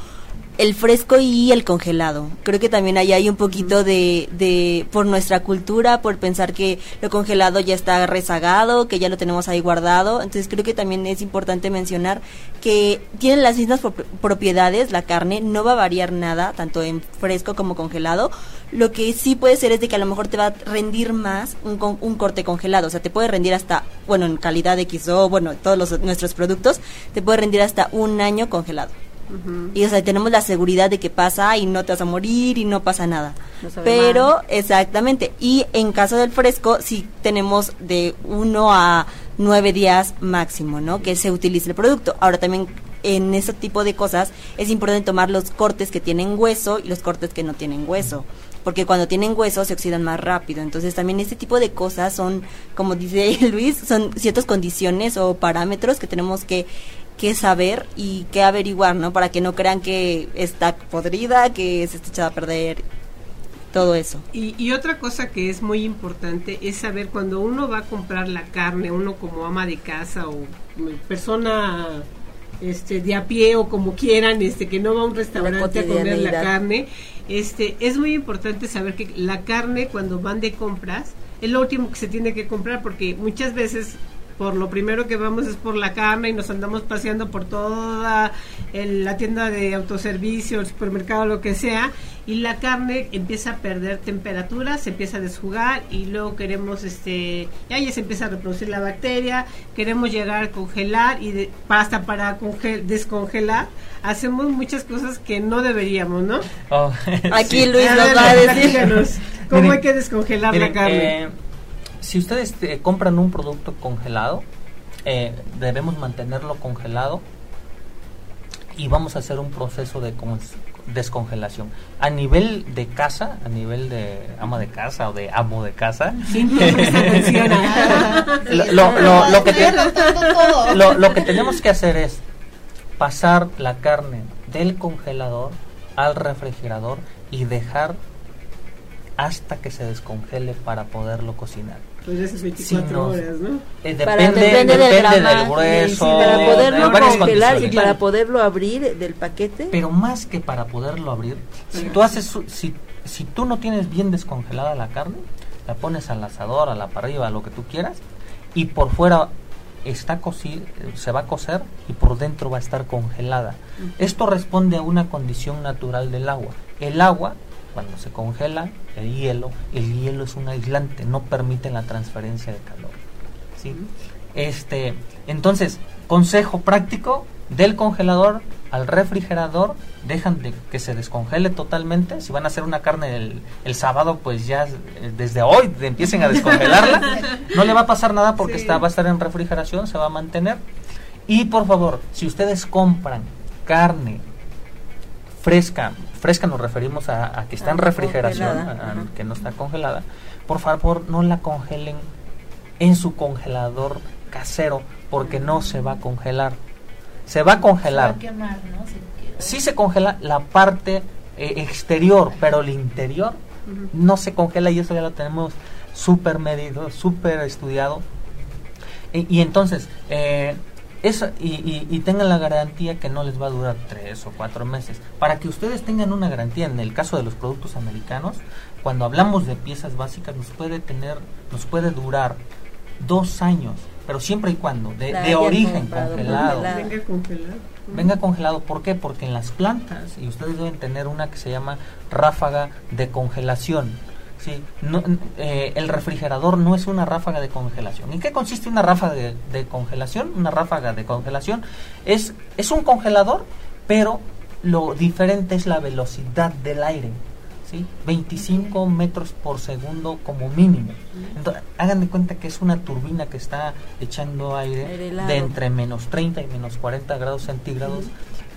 el fresco y el congelado. Creo que también ahí hay un poquito de, de, por nuestra cultura, por pensar que lo congelado ya está rezagado, que ya lo tenemos ahí guardado. Entonces creo que también es importante mencionar que tienen las mismas propiedades, la carne no va a variar nada, tanto en fresco como congelado. Lo que sí puede ser es de que a lo mejor te va a rendir más un, un corte congelado, o sea, te puede rendir hasta, bueno, en calidad de XO, bueno, todos los, nuestros productos, te puede rendir hasta un año congelado. Y o sea, tenemos la seguridad de que pasa y no te vas a morir y no pasa nada. Pero, exactamente. Y en caso del fresco, sí tenemos de uno a nueve días máximo, ¿no? Que se utilice el producto. Ahora también en ese tipo de cosas es importante tomar los cortes que tienen hueso y los cortes que no tienen hueso porque cuando tienen hueso se oxidan más rápido. Entonces también este tipo de cosas son, como dice Luis, son ciertas condiciones o parámetros que tenemos que que saber y que averiguar, ¿no? Para que no crean que está podrida, que se está echada a perder, todo eso. Y, y, otra cosa que es muy importante es saber cuando uno va a comprar la carne, uno como ama de casa o persona este de a pie o como quieran, este que no va a un restaurante a comer la carne, este es muy importante saber que la carne cuando van de compras es lo último que se tiene que comprar porque muchas veces por lo primero que vamos es por la carne y nos andamos paseando por toda la tienda de autoservicio, el supermercado, lo que sea, y la carne empieza a perder temperatura, se empieza a desjugar y luego queremos, este, ya, ya se empieza a reproducir la bacteria, queremos llegar a congelar y hasta para descongelar hacemos muchas cosas que no deberíamos, ¿no? Oh, Aquí Luis nos va a decir. ¿Cómo hay que descongelar la carne? Eh, si ustedes eh, compran un producto congelado, eh, debemos mantenerlo congelado y vamos a hacer un proceso de descongelación. A nivel de casa, a nivel de ama de casa o de amo de casa, lo que tenemos que hacer es pasar la carne del congelador al refrigerador y dejar hasta que se descongele para poderlo cocinar. Pues esas 24 horas, ¿no? Eh, depende, depende, del, grueso, para poderlo congelar y para poderlo abrir del paquete. Pero más que para poderlo abrir, si tú haces si, si tú no tienes bien descongelada la carne, la pones al asador, a la parrilla, a lo que tú quieras, y por fuera está cocido, se va a cocer y por dentro va a estar congelada. Esto responde a una condición natural del agua. El agua cuando se congela el hielo, el hielo es un aislante, no permite la transferencia de calor. ¿sí? Este, entonces, consejo práctico del congelador al refrigerador, dejan de que se descongele totalmente. Si van a hacer una carne el, el sábado, pues ya eh, desde hoy empiecen a descongelarla. No le va a pasar nada porque está, va a estar en refrigeración, se va a mantener. Y por favor, si ustedes compran carne fresca, fresca nos referimos a, que está en refrigeración, que no está congelada, por favor no la congelen en su congelador casero porque no se va a congelar. Se va a congelar. Se va a Sí se congela la parte eh, exterior, pero el interior no se congela y eso ya lo tenemos súper medido, súper estudiado. Y, y entonces, eh, y, tengan la garantía que no les va a durar tres o cuatro meses. Para que ustedes tengan una garantía, en el caso de los productos americanos, cuando hablamos de piezas básicas, nos puede tener, nos puede durar dos años, pero siempre y cuando, de, origen congelado. Venga congelado. Venga congelado, ¿por qué? Porque en las plantas, y ustedes deben tener una que se llama ráfaga de congelación Sí, no, eh, el refrigerador no es una ráfaga de congelación. ¿En qué consiste una ráfaga de, congelación? Una ráfaga de congelación es, es un congelador, pero lo diferente es la velocidad del aire. ¿sí? 25 metros por segundo como mínimo. Entonces, hagan de cuenta que es una turbina que está echando aire de entre menos 30 y menos 40 grados centígrados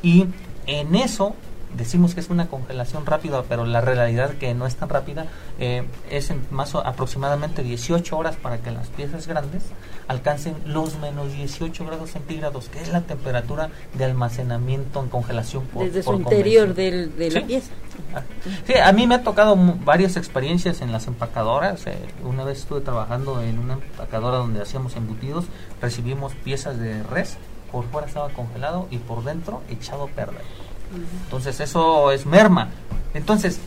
y en eso decimos que es una congelación rápida, pero la realidad que no es tan rápida eh, es en más o aproximadamente 18 horas para que las piezas grandes alcancen los menos 18 grados centígrados, que es la temperatura de almacenamiento en congelación por, Desde su interior del, de la Sí. pieza. Sí, a mí me ha tocado varias experiencias en las empacadoras. eh, una vez estuve trabajando en una empacadora donde hacíamos embutidos, recibimos piezas de res, por fuera estaba congelado y por dentro echado a perder. Entonces eso es merma. Entonces,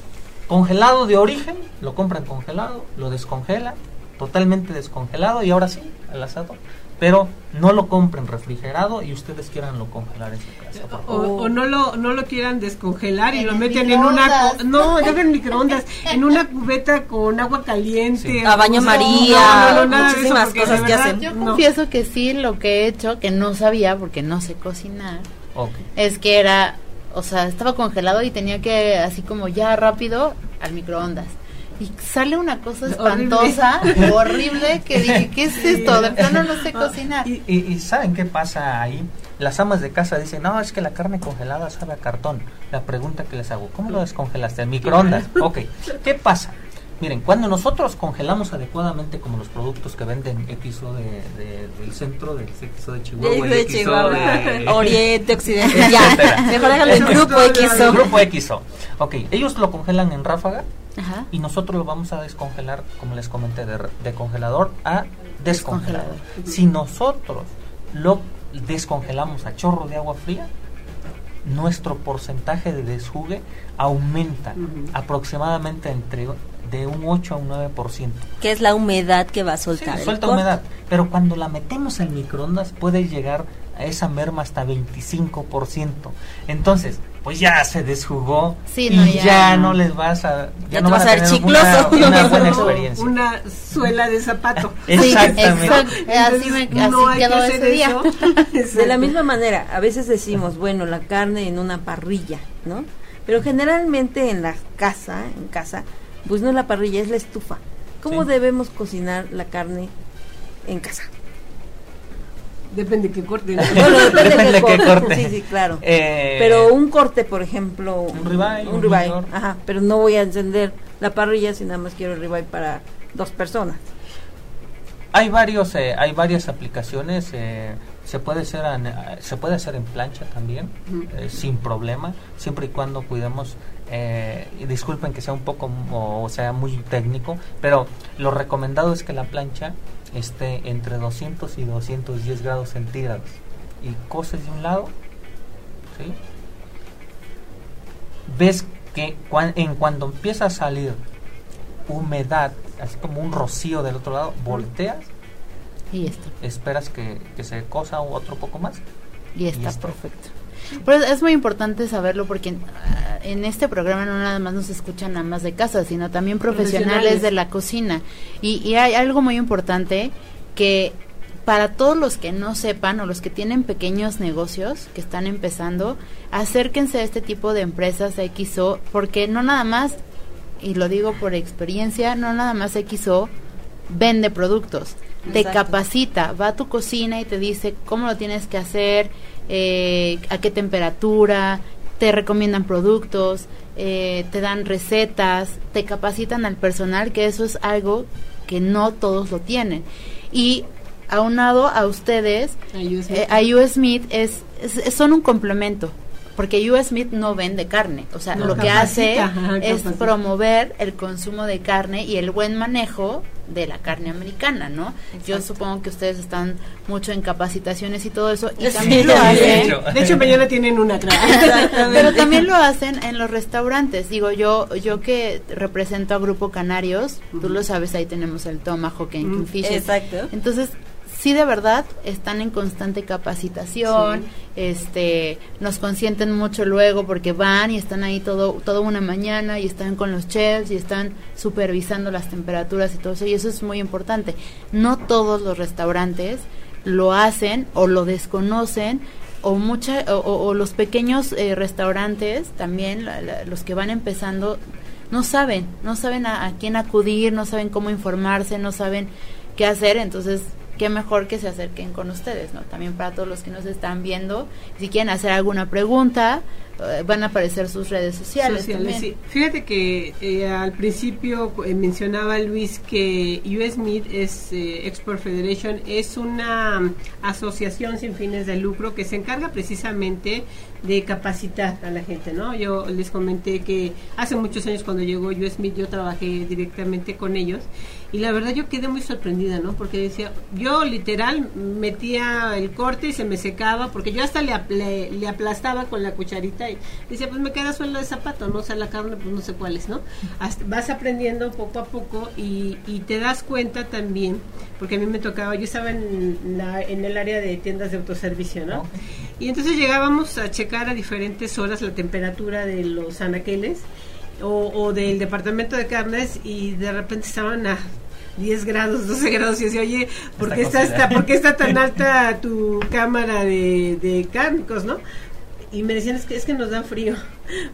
congelado de origen, lo compran congelado, lo descongelan, totalmente descongelado y ahora sí, al asado. Pero no lo compren refrigerado y ustedes quieran lo congelar en su casa. por O, favor. o no lo no lo quieran descongelar y En lo meten en una no en microondas en una cubeta con agua caliente Sí. A baño María, no, no, no, nada de eso, muchísimas cosas de que hacen. Yo no. confieso que sí, lo que he hecho, que no sabía porque no sé cocinar, Ok. es que era, o sea, estaba congelado y tenía que, así como ya rápido, al microondas. Y sale una cosa espantosa, horrible, que dije, ¿qué es esto? De plano no sé cocinar. Y, y- y ¿saben qué pasa ahí? Las amas de casa dicen, no, es que la carne congelada sabe a cartón. La pregunta que les hago, ¿cómo lo descongelaste? ¿En microondas? Ok, ¿qué pasa? Miren, cuando nosotros congelamos adecuadamente como los productos que venden XO de, de- del centro, del XO de Chihuahua, de XO Chihuahua, de- Oriente, Occidente, ya, mejor háganlo en grupo X. el grupo XO. Ok, ellos lo congelan en ráfaga Ajá. y nosotros lo vamos a descongelar, como les comenté, de, de congelador a descongelador. Descongelador. Si nosotros lo descongelamos a chorro de agua fría, nuestro porcentaje de desjugue aumenta aproximadamente entre de un 8 a un 9%. Que es la humedad que va a Sí, soltar. el suelta humedad, pero cuando la metemos en microondas puede llegar a esa merma hasta 25%. Entonces, pues ya se desjugó Sí, y no, ya, ya. no les vas a Ya no te van vas a ver tener chicloso. Una, una buena No, experiencia. una suela de zapato Sí, Exactamente. exacto. Así, me, así no hay que quedó hacer ese día. eso. De la misma manera, a veces decimos, bueno, la carne en una parrilla, ¿no? Pero generalmente en la casa, en casa, pues no es la parrilla, es la estufa. ¿Cómo Sí. debemos cocinar la carne en casa? depende que corten Bueno, depende, Depende de de qué qué corte. corte. Sí, sí, claro. Eh, pero un corte, por ejemplo, Un ribeye, un un ribeye, ajá, pero no voy a encender la parrilla si nada más quiero el ribeye para dos personas. Hay varios, eh, hay varias aplicaciones. eh, se puede hacer, en, eh, se puede hacer en plancha también, eh, sin problema, siempre y cuando cuidemos. Eh, y disculpen que sea un poco o, sea muy técnico, pero lo recomendado es que la plancha esté entre 200 y 210 grados centígrados y coces de un lado, ¿sí? Ves que cuan- en cuando empieza a salir humedad, así como un rocío del otro lado, volteas Y está. esperas que, que se cosa otro poco más. Y está está. perfecto. Pero es muy importante saberlo porque en este programa no nada más nos escuchan amas de casa, sino también profesionales, Profesionales. de la cocina. Y, y hay algo muy importante que para todos los que no sepan o los que tienen pequeños negocios que están empezando, acérquense a este tipo de empresas XO porque no nada más, y lo digo por experiencia, no nada más XO vende productos, te capacita, va a tu cocina y te dice cómo lo tienes que hacer, eh, a qué temperatura, te recomiendan productos, eh, te dan recetas, te capacitan al personal, que eso es algo que no todos lo tienen. Y aunado a ustedes, es- eh, a US Meat es, es- son un complemento. Porque US Meat no vende carne, o sea, No, lo que hace es capacita. promover el consumo de carne y el buen manejo de la carne americana, ¿no? Yo supongo que ustedes están mucho en capacitaciones y todo eso, y Sí, también lo de hacen, hecho. de hecho mañana tienen una pero también lo hacen en los restaurantes. Digo, yo yo que represento a Grupo Canarios, tú lo sabes, ahí tenemos el Tomahawk en Kingfisher. exacto. Entonces, sí de verdad están en constante capacitación, este, nos consienten mucho luego porque van y están ahí todo toda una mañana y están con los chefs y están supervisando las temperaturas y todo eso y eso es muy importante. No todos los restaurantes lo hacen o lo desconocen o mucha o, o- o los pequeños eh, restaurantes también la- la- los que van empezando no saben, no saben a, a quién acudir, no saben cómo informarse, no saben qué hacer, entonces qué mejor que se acerquen con ustedes, ¿no? También para todos los que nos están viendo, si quieren hacer alguna pregunta, eh, van a aparecer sus redes sociales. Sociales, también. sí. Fíjate que eh, al principio eh, mencionaba Luis que US Meat es Export Federation es una mm, asociación sin fines de lucro que se encarga precisamente de capacitar a la gente, ¿no? Yo les comenté que hace muchos años cuando llegó US Meat yo trabajé directamente con ellos y la verdad yo quedé muy sorprendida, ¿no? Porque decía, yo literal metía el corte y se me secaba porque yo hasta le, le, aplastaba con la cucharita y decía, pues me queda suela de zapato, ¿no? O sea, la carne, pues no sé cuál es, ¿no? Hasta- vas aprendiendo poco a poco y, y te das cuenta también, porque a mí me tocaba, yo estaba en, la, en el área de tiendas de autoservicio, ¿no? Y entonces llegábamos a checar a diferentes horas la temperatura de los anaqueles o, o del departamento de carnes y de repente estaban a 10 grados, 12 grados y decía, oye, ¿por Está qué está, esta- ¿por qué está tan alta tu cámara de, de cárnicos, no? Y me decían, es que, es que nos da frío.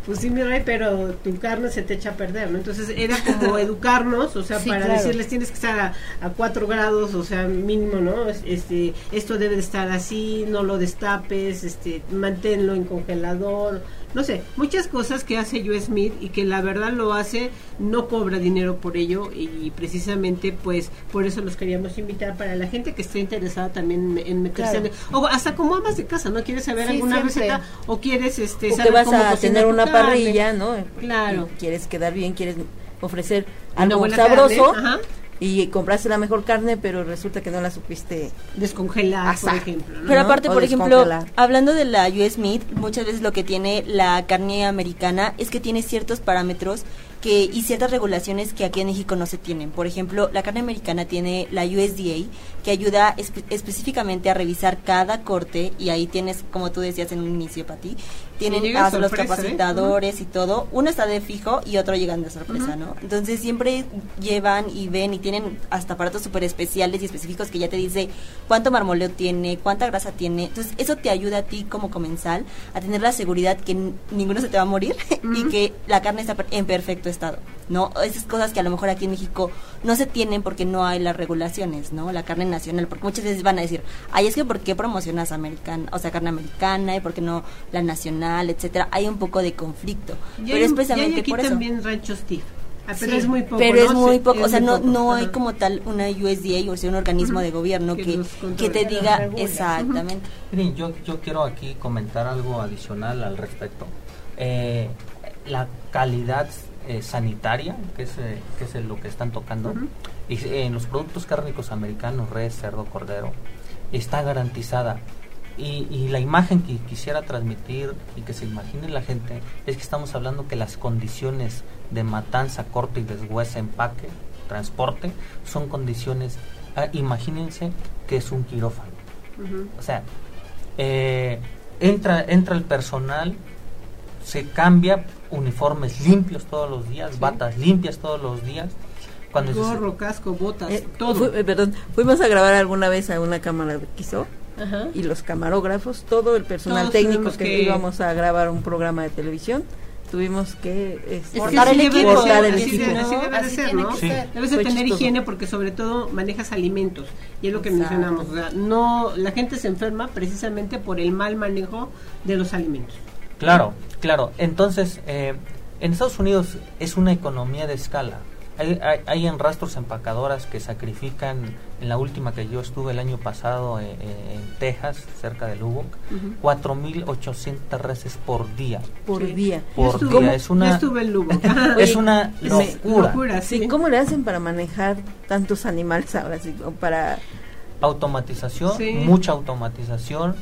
Pues sí, mi rey, pero tu carne se te echa a perder, ¿no? Entonces era como educarnos, o sea, Sí, para claro. decirles tienes que estar a, a 4 grados, o sea, mínimo, ¿no? Es- Este, esto debe de estar así, no lo destapes, este, manténlo en congelador, no sé, muchas cosas que hace Joe Smith y que la verdad lo hace, no cobra dinero por ello y precisamente pues por eso los queríamos invitar para la gente que esté interesada también en, meterse Claro. en- o hasta como amas de casa, ¿no? ¿Quieres saber Sí, alguna siempre. receta o quieres este o que saber vas cómo a tener una carne? parrilla, ¿no? Claro. Y quieres quedar bien, quieres ofrecer algo sabroso carne, ajá. Y compraste la mejor carne, pero resulta que no la supiste. descongelar, por ejemplo, ¿no? Pero aparte, por ejemplo, hablando de la US Meat, muchas veces lo que tiene la carne americana es que tiene ciertos parámetros que y ciertas regulaciones que aquí en México no se tienen. Por ejemplo, la carne americana tiene la USDA que ayuda espe- específicamente a revisar cada corte y ahí tienes, como tú decías en un inicio, Pati, tienen a los ¿eh? capacitadores y todo. Uno está de fijo y otro llegan de sorpresa, ¿no? Entonces siempre llevan y ven y tienen hasta aparatos súper especiales y específicos que ya te dice cuánto marmoleo tiene, cuánta grasa tiene. Entonces eso te ayuda a ti como comensal a tener la seguridad que ninguno se te va a morir y que la carne está en perfecto estado. ¿no? Esas cosas que a lo mejor aquí en México no se tienen porque no hay las regulaciones, ¿no? La carne nacional, porque muchas veces van a decir, ay, es que ¿por qué promocionas americana, o sea, carne americana y por qué no la nacional, etcétera? Hay un poco de conflicto, Y pero hay, es hay precisamente aquí por eso. también ranchos TIF. Ah, pero Sí, es muy poco. Pero es ¿no? muy poco, o sea, no, poco. no hay como tal una USDA, o sea, un organismo de gobierno Que que, que te diga exactamente. Miren, yo, yo quiero aquí comentar algo adicional al respecto. Eh, la calidad eh, sanitaria, que es, eh, que es lo que están tocando, y, eh, en los productos cárnicos americanos, res, cerdo, cordero, está garantizada. Y, y la imagen que quisiera transmitir y que se imagine la gente es que estamos hablando que las condiciones de matanza, corte y deshuese, empaque, transporte, son condiciones, ah, imagínense que es un quirófano. O sea, eh, entra, entra el personal, se cambia uniformes limpios todos los días, batas limpias todos los días. Cuando se- Gorro, casco, botas, Eh, todo. fu- eh, perdón, fuimos a grabar alguna vez a una cámara de quiso Ajá. y los camarógrafos, todo el personal Todos técnico que, que- íbamos a grabar un programa de televisión, tuvimos que Es que Cortar así el debe de equipo. ser, Cortar el así equipo. debe- así debe de Así ser, ¿no? Sí. Debes de Fue tener chistoso. higiene porque sobre todo manejas alimentos y es lo que Exacto. mencionamos, o sea, no la gente se enferma precisamente por el mal manejo de los alimentos. Claro, claro. Entonces, eh, en Estados Unidos es una economía de escala. Hay, hay, hay en rastros empacadoras que sacrifican, en la última que yo estuve el año pasado eh, eh, en Texas, cerca de Lubbock, 4.800 reses por día. por Sí. día. Yo Por estuve- día, es una- yo estuve en Lugo. es una locura. locura, sí. Sí, ¿Cómo le hacen para manejar tantos animales ahora? Sí, para Automatización, Sí. mucha automatización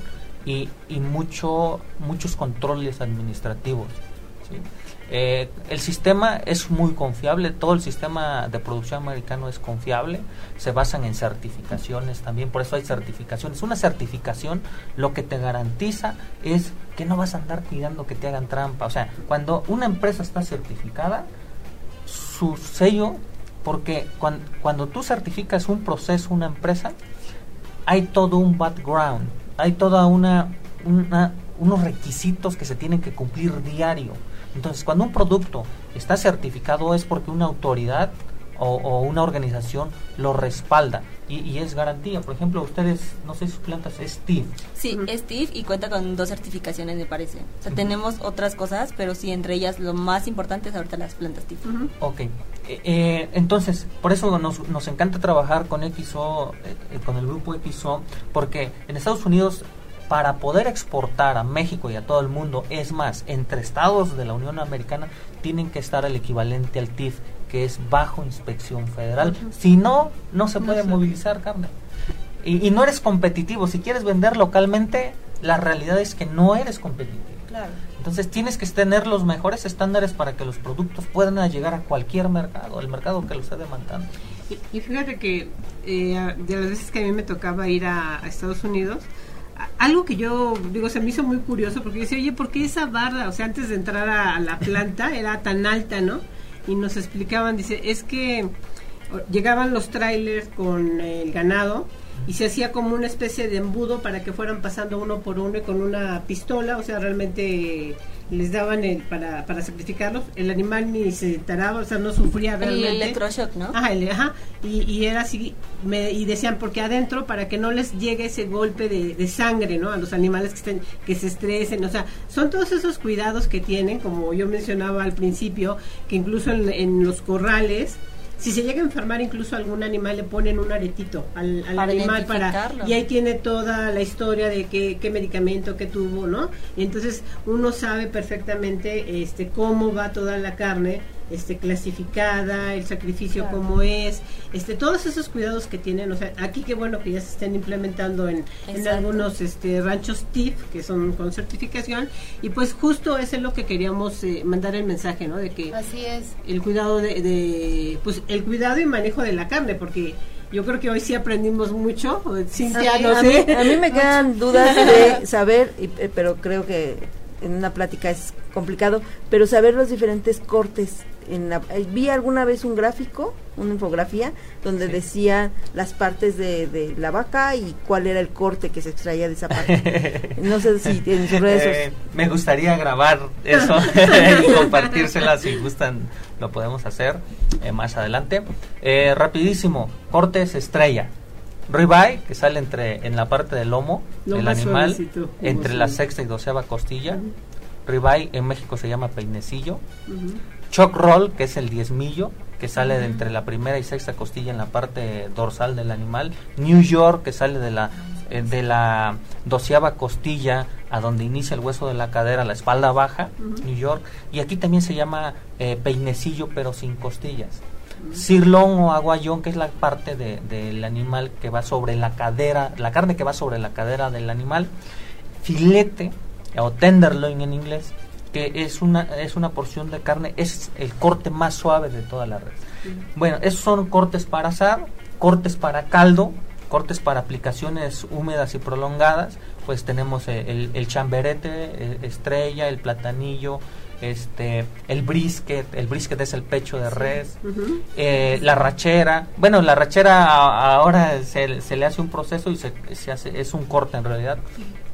y, y mucho, muchos controles administrativos. ¿sí? Eh, el sistema es muy confiable, todo el sistema de producción americano es confiable, se basan en certificaciones también, por eso hay certificaciones. Una certificación lo que te garantiza es que no vas a andar cuidando que te hagan trampa. O sea, cuando una empresa está certificada, su sello, porque cuan- cuando tú certificas un proceso, una empresa, hay todo un background, hay toda una unos requisitos que se tienen que cumplir diario. Entonces, cuando un producto está certificado es porque una autoridad o, una organización lo respalda y, es garantía. Por ejemplo, ustedes, no sé, sus plantas es Steve. Sí, es Steve y cuenta con dos certificaciones, me parece. O sea, tenemos otras cosas, pero sí, entre ellas lo más importante es ahorita las plantas Steve. Ok. Eh, eh, entonces, por eso nos, nos encanta trabajar con XO, eh, con el grupo XO, porque en Estados Unidos para poder exportar a México y a todo el mundo, es más, entre estados de la Unión Americana tienen que estar el equivalente al TIF, que es bajo inspección federal. Si no, no se puede movilizar carne. Y, no eres competitivo. Si quieres vender localmente, la realidad es que no eres competitivo. Entonces tienes que tener los mejores estándares para que los productos puedan llegar a cualquier mercado, el mercado que lo esté demandando. Y, fíjate que eh, de las veces que a mí me tocaba ir a Estados Unidos, algo que yo digo se me hizo muy curioso porque decía oye por qué esa barra o sea antes de entrar a, la planta era tan alta no y nos explicaban dice es que llegaban los trailers con el ganado y se hacía como una especie de embudo para que fueran pasando uno por uno y con una pistola o sea realmente les daban el, para, para sacrificarlos, el animal ni se taraba, o sea, no sufría realmente. El electroshock, ¿no? Ajá, ajá y, y, era así, me, y decían, porque adentro, para que no les llegue ese golpe de, de, sangre, ¿no? A los animales que, estén, que se estresen, o sea, son todos esos cuidados que tienen, como yo mencionaba al principio, que incluso en, en los corrales, si se llega a enfermar incluso algún animal le ponen un aretito al, animal para y ahí tiene toda la historia de qué, qué medicamento que tuvo no y entonces uno sabe perfectamente este cómo va toda la carne este clasificada, el sacrificio como es, este todos esos cuidados que tienen, o sea, aquí qué bueno que ya se estén implementando en, en algunos este ranchos TIF que son con certificación y pues justo ese es lo que queríamos eh, mandar el mensaje, ¿no? De que Así es. el cuidado de, de, pues el cuidado y manejo de la carne porque yo creo que hoy sí aprendimos mucho. Cintia, no sé. a mí me quedan dudas de saber, eh, pero creo que en una plática es complicado, pero saber los diferentes cortes en eh, vi alguna vez un gráfico, una infografía, donde decía las partes de, la vaca y cuál era el corte que se extraía de esa parte. no sé si en sus redes eh, Me gustaría grabar eso y compartírsela si gustan, lo podemos hacer eh, más adelante. rapidísimo, cortes estrella. Ribeye, que sale entre en la parte del lomo del animal, entre la sexta y doceava costilla. Ribeye en México se llama peinecillo. Choc roll, que es el diezmillo, que sale de entre la primera y sexta costilla en la parte dorsal del animal. New York, que sale de la eh, de la doceava costilla a donde inicia el hueso de la cadera, la espalda baja, New York. Y aquí también se llama eh, peinecillo, pero sin costillas. Cirlón o aguayón, que es la parte del animal que va sobre la cadera, la carne que va sobre la cadera del animal. Filete, o tenderloin en inglés, que es una, es una porción de carne, es el corte más suave de toda la red. Bueno, esos son cortes para asar, cortes para caldo, cortes para aplicaciones húmedas y prolongadas, pues tenemos el, el chamberete, eh, estrella, el platanillo, este el brisket el brisket es el pecho de res eh, la rachera. Bueno la rachera ahora se, se, le hace un proceso y se, se hace es un corte en realidad.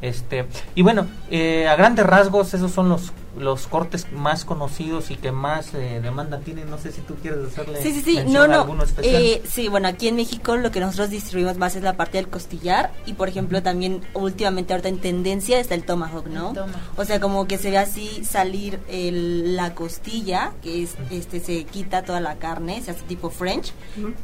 Este y bueno eh, a grandes rasgos esos son los los cortes más conocidos y que más eh, demanda tienen. No sé si tú quieres hacerle sí, sí, sí. No, no. Eh, sí, bueno, aquí en México lo que nosotros distribuimos más es la parte del costillar y, por ejemplo, también últimamente ahorita en tendencia está el tomahawk, ¿no? O sea, como que se ve así salir el, la costilla, que es, este se quita toda la carne, se hace tipo French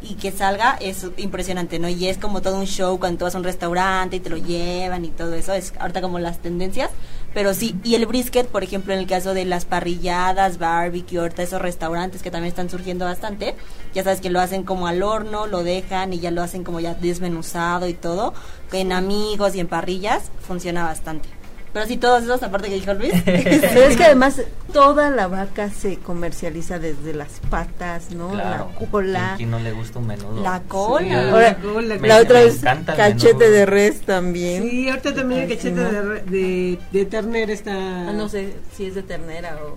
y que salga es impresionante, ¿no? Y es como todo un show cuando tú vas a un restaurante y te lo llevan y todo eso. Es ahorita como las tendencias pero sí, y el brisket, por ejemplo, en el caso de las parrilladas, barbecue, ahorita esos restaurantes que también están surgiendo bastante, ya sabes que lo hacen como al horno, lo dejan y ya lo hacen como ya desmenuzado y todo, en amigos y en parrillas, funciona bastante. Pero sí, todos esos, aparte que dijo Luis. Pero es que además toda la vaca se comercializa desde las patas, ¿no? La cola. ¿A no le gusta un menudo? La cola. la, otra es cachete de res también. Sí, ahorita también el cachete de, de, ternera está... Ah, no sé si es de ternera o...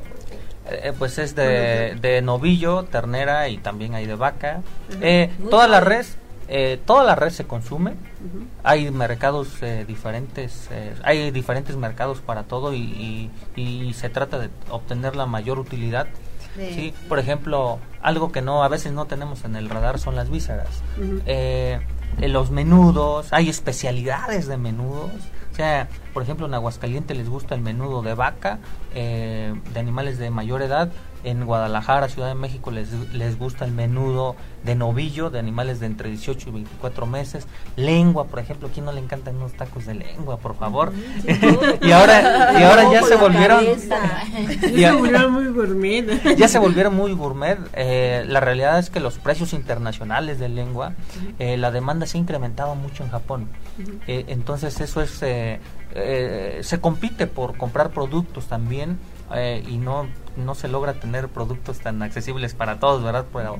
Eh, pues es de, de, novillo, ternera y también hay de vaca. Eh, toda la res eh, toda la red se consume, hay mercados eh, diferentes, eh, hay diferentes mercados para todo y, y, se trata de obtener la mayor utilidad. Sí. Por ejemplo, algo que no a veces no tenemos en el radar son las vísceras. los menudos, hay especialidades de menudos. O sea, por ejemplo, en Aguascalientes les gusta el menudo de vaca, de animales de mayor edad, en Guadalajara, Ciudad de México, les, les gusta el menudo de novillo, de animales de entre 18 y 24 meses. Lengua, por ejemplo, ¿quién no le encantan unos tacos de lengua, por favor? y ahora y ahora ya se volvieron... ya se volvieron muy gourmet. ya se volvieron muy gourmet. Eh, la realidad es que los precios internacionales de lengua, eh, la demanda se ha incrementado mucho en Japón. Eh, entonces eso es... se compite por comprar productos también y no no se logra tener productos tan accesibles para todos, ¿verdad? Pero,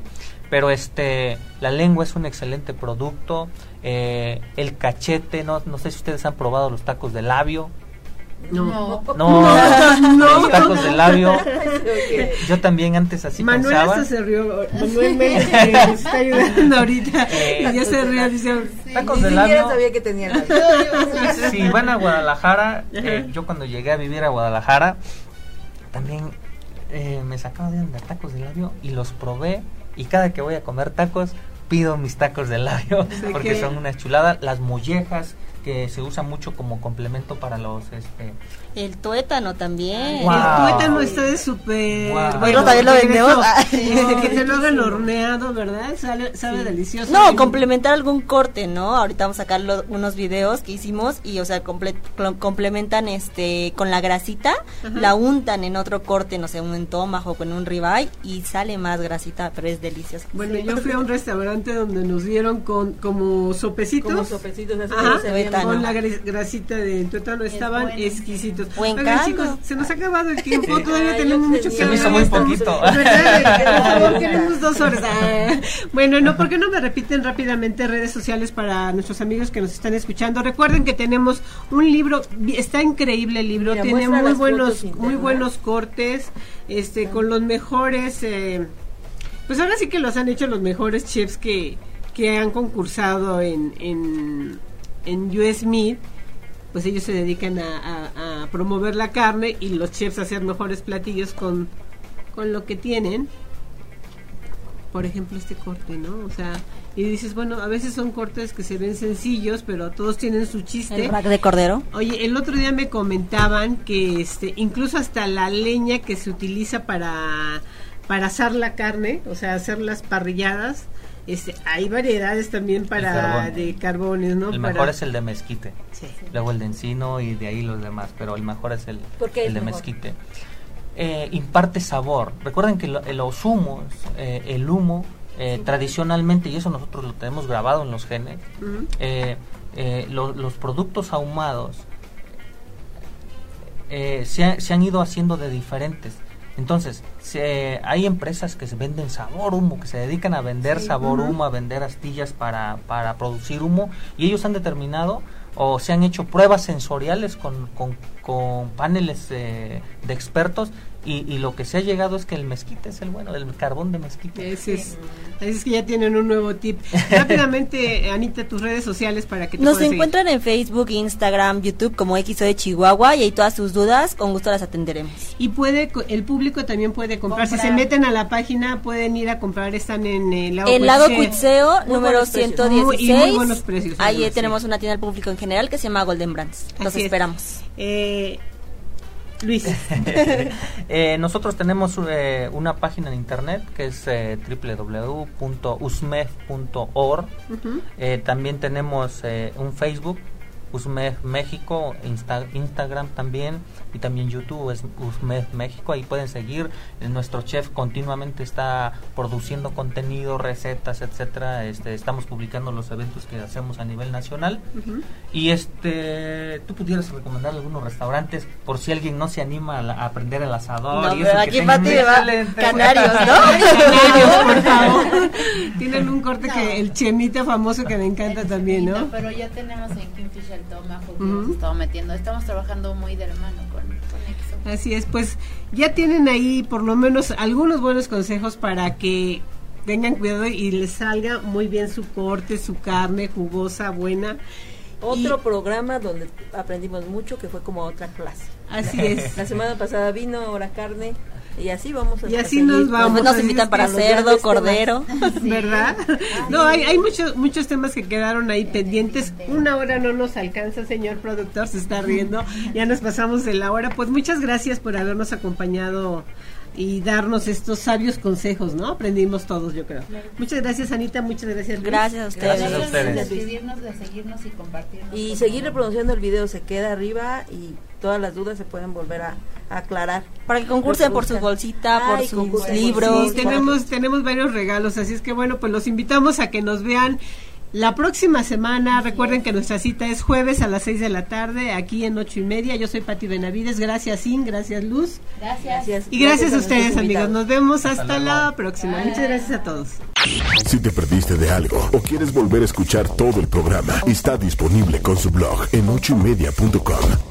pero este, la lengua es un excelente producto. Eh, el cachete, no, no sé si ustedes han probado los tacos de labio. No, no, los tacos de labio. Yo también antes así Manuel pensaba. se rió. Manuel me está ayudando ahorita. Eh, y ya se rió. Dice, tacos de labio. sabía que tenía Si van a Guadalajara, eh, yo cuando llegué a vivir a Guadalajara, también eh, me sacaba de onda tacos de labio y los probé y cada que voy a comer tacos pido mis tacos de labio porque son una chulada. Las mollejas que se usa mucho como complemento para los este el tuétano también. El tuétano está de súper. Bueno, también lo vendemos. que te lo hagan horneado, ¿verdad? sabe delicioso. No, complementar algún corte, ¿no? Ahorita vamos a sacar unos videos que hicimos y, o sea, complementan este con la grasita, la untan en otro corte, no sé, un entomajo con un ribeye y sale más grasita, pero es delicioso. Bueno, yo fui a un restaurante donde nos dieron con como sopecitos. Como sopecitos, con la grasita de tuétano, estaban exquisitos Buen chicos, se nos ha acabado el tiempo, todavía tenemos mucho que Se me hizo muy poquito. Tenemos dos horas. Bueno, no, ¿por qué no me repiten rápidamente redes sociales para nuestros amigos que nos están escuchando? Recuerden que tenemos un libro, está increíble el libro, tiene muy buenos, muy buenos cortes, este, con los mejores, eh, pues ahora sí que los han hecho los mejores chefs que, que han concursado en, en, en US Meat pues ellos se dedican a, promover la carne y los chefs a hacer mejores platillos con, con lo que tienen. Por ejemplo, este corte, ¿no? O sea, y dices, bueno, a veces son cortes que se ven sencillos, pero todos tienen su chiste. El rack de cordero. Oye, el otro día me comentaban que este, incluso hasta la leña que se utiliza para, para asar la carne, o sea, hacer las parrilladas, este, hay variedades también para de carbones, ¿no? El mejor es el de mezquite. Luego el de encino y de ahí los demás, pero el mejor es el, el de mezquite. Eh, imparte sabor. Recuerden que los humos, eh, el humo, eh, tradicionalmente, y eso nosotros lo tenemos grabado en los genes, los productos ahumados se, se han ido haciendo de diferentes. Entonces, hay empresas que se venden sabor humo, que se dedican a vender sabor humo, a vender astillas para, para producir humo, y ellos han determinado o se han hecho pruebas sensoriales con, con, paneles de expertos y, y, lo que se ha llegado es que el mezquite es el bueno, el carbón de mezquite. Ese es, es que ya tienen un nuevo tip. Rápidamente, Anita, tus redes sociales para que te Nos encuentran en Facebook, Instagram, YouTube como XO de Chihuahua y ahí todas sus dudas, con gusto las atenderemos. Y puede, el público también puede comprar. Si se meten a la página, pueden ir a comprar. Están en el lago El lago Cuitseo, número 116. Muy, y muy buenos precios. Ahí tenemos una tienda al público en general que se llama Golden Brands. Los esperamos. Eh, Luis. eh, nosotros tenemos eh, una página en internet que es eh, www.usmef.org. Eh, también tenemos eh, un Facebook USMED México, Instagram también y también YouTube es USMED México. Ahí pueden seguir. Nuestro chef continuamente está produciendo contenido, recetas, etcétera. Este, estamos publicando los eventos que hacemos a nivel nacional. Y este, tú pudieras recomendar algunos restaurantes por si alguien no se anima a, aprender el asador. No, y eso aquí va canarios, ¿no? canarios, por favor. Tienen un corte que el chemita famoso que me encanta también, ¿no? Pero ya tenemos en Kingfisher estamos metiendo. Estamos trabajando muy de hermano con, con Así es, pues ya tienen ahí por lo menos algunos buenos consejos para que tengan cuidado y les salga muy bien su corte, su carne jugosa, buena. Otro programa donde aprendimos mucho que fue como otra clase. Así es. La semana pasada vino, ahora carne. Y así vamos a Y así nos vamos. Después nos invitan para cerdo, cordero. ¿Verdad? No, hay, hay muchos muchos temas que quedaron ahí pendientes. Una hora no nos alcanza, señor productor, se está riendo. Ya nos pasamos de la hora. Pues muchas gracias por habernos acompañado y darnos estos sabios consejos, ¿no? Aprendimos todos, yo creo. Muchas gracias, Anita. Muchas gracias. Luis. Gracias a ustedes. Gracias a ustedes. de seguirnos y compartirnos. Y seguir reproduciendo el video se queda arriba y todas las dudas se pueden volver a, a aclarar. Para que concursen por su bolsita, por Ay, sus libros. Sí, tenemos, tenemos varios regalos, así es que bueno, pues los invitamos a que nos vean la próxima semana. Recuerden que nuestra cita es jueves a las 6 de la tarde, aquí en ocho y media. Yo soy Pati Benavides. Gracias, In. Gracias, Luz. Gracias. Y gracias a ustedes, amigos. Nos vemos hasta, la próxima. Muchas gracias a todos. Si te perdiste de algo o quieres volver a escuchar todo el programa, está disponible con su blog en ochoymedia.com.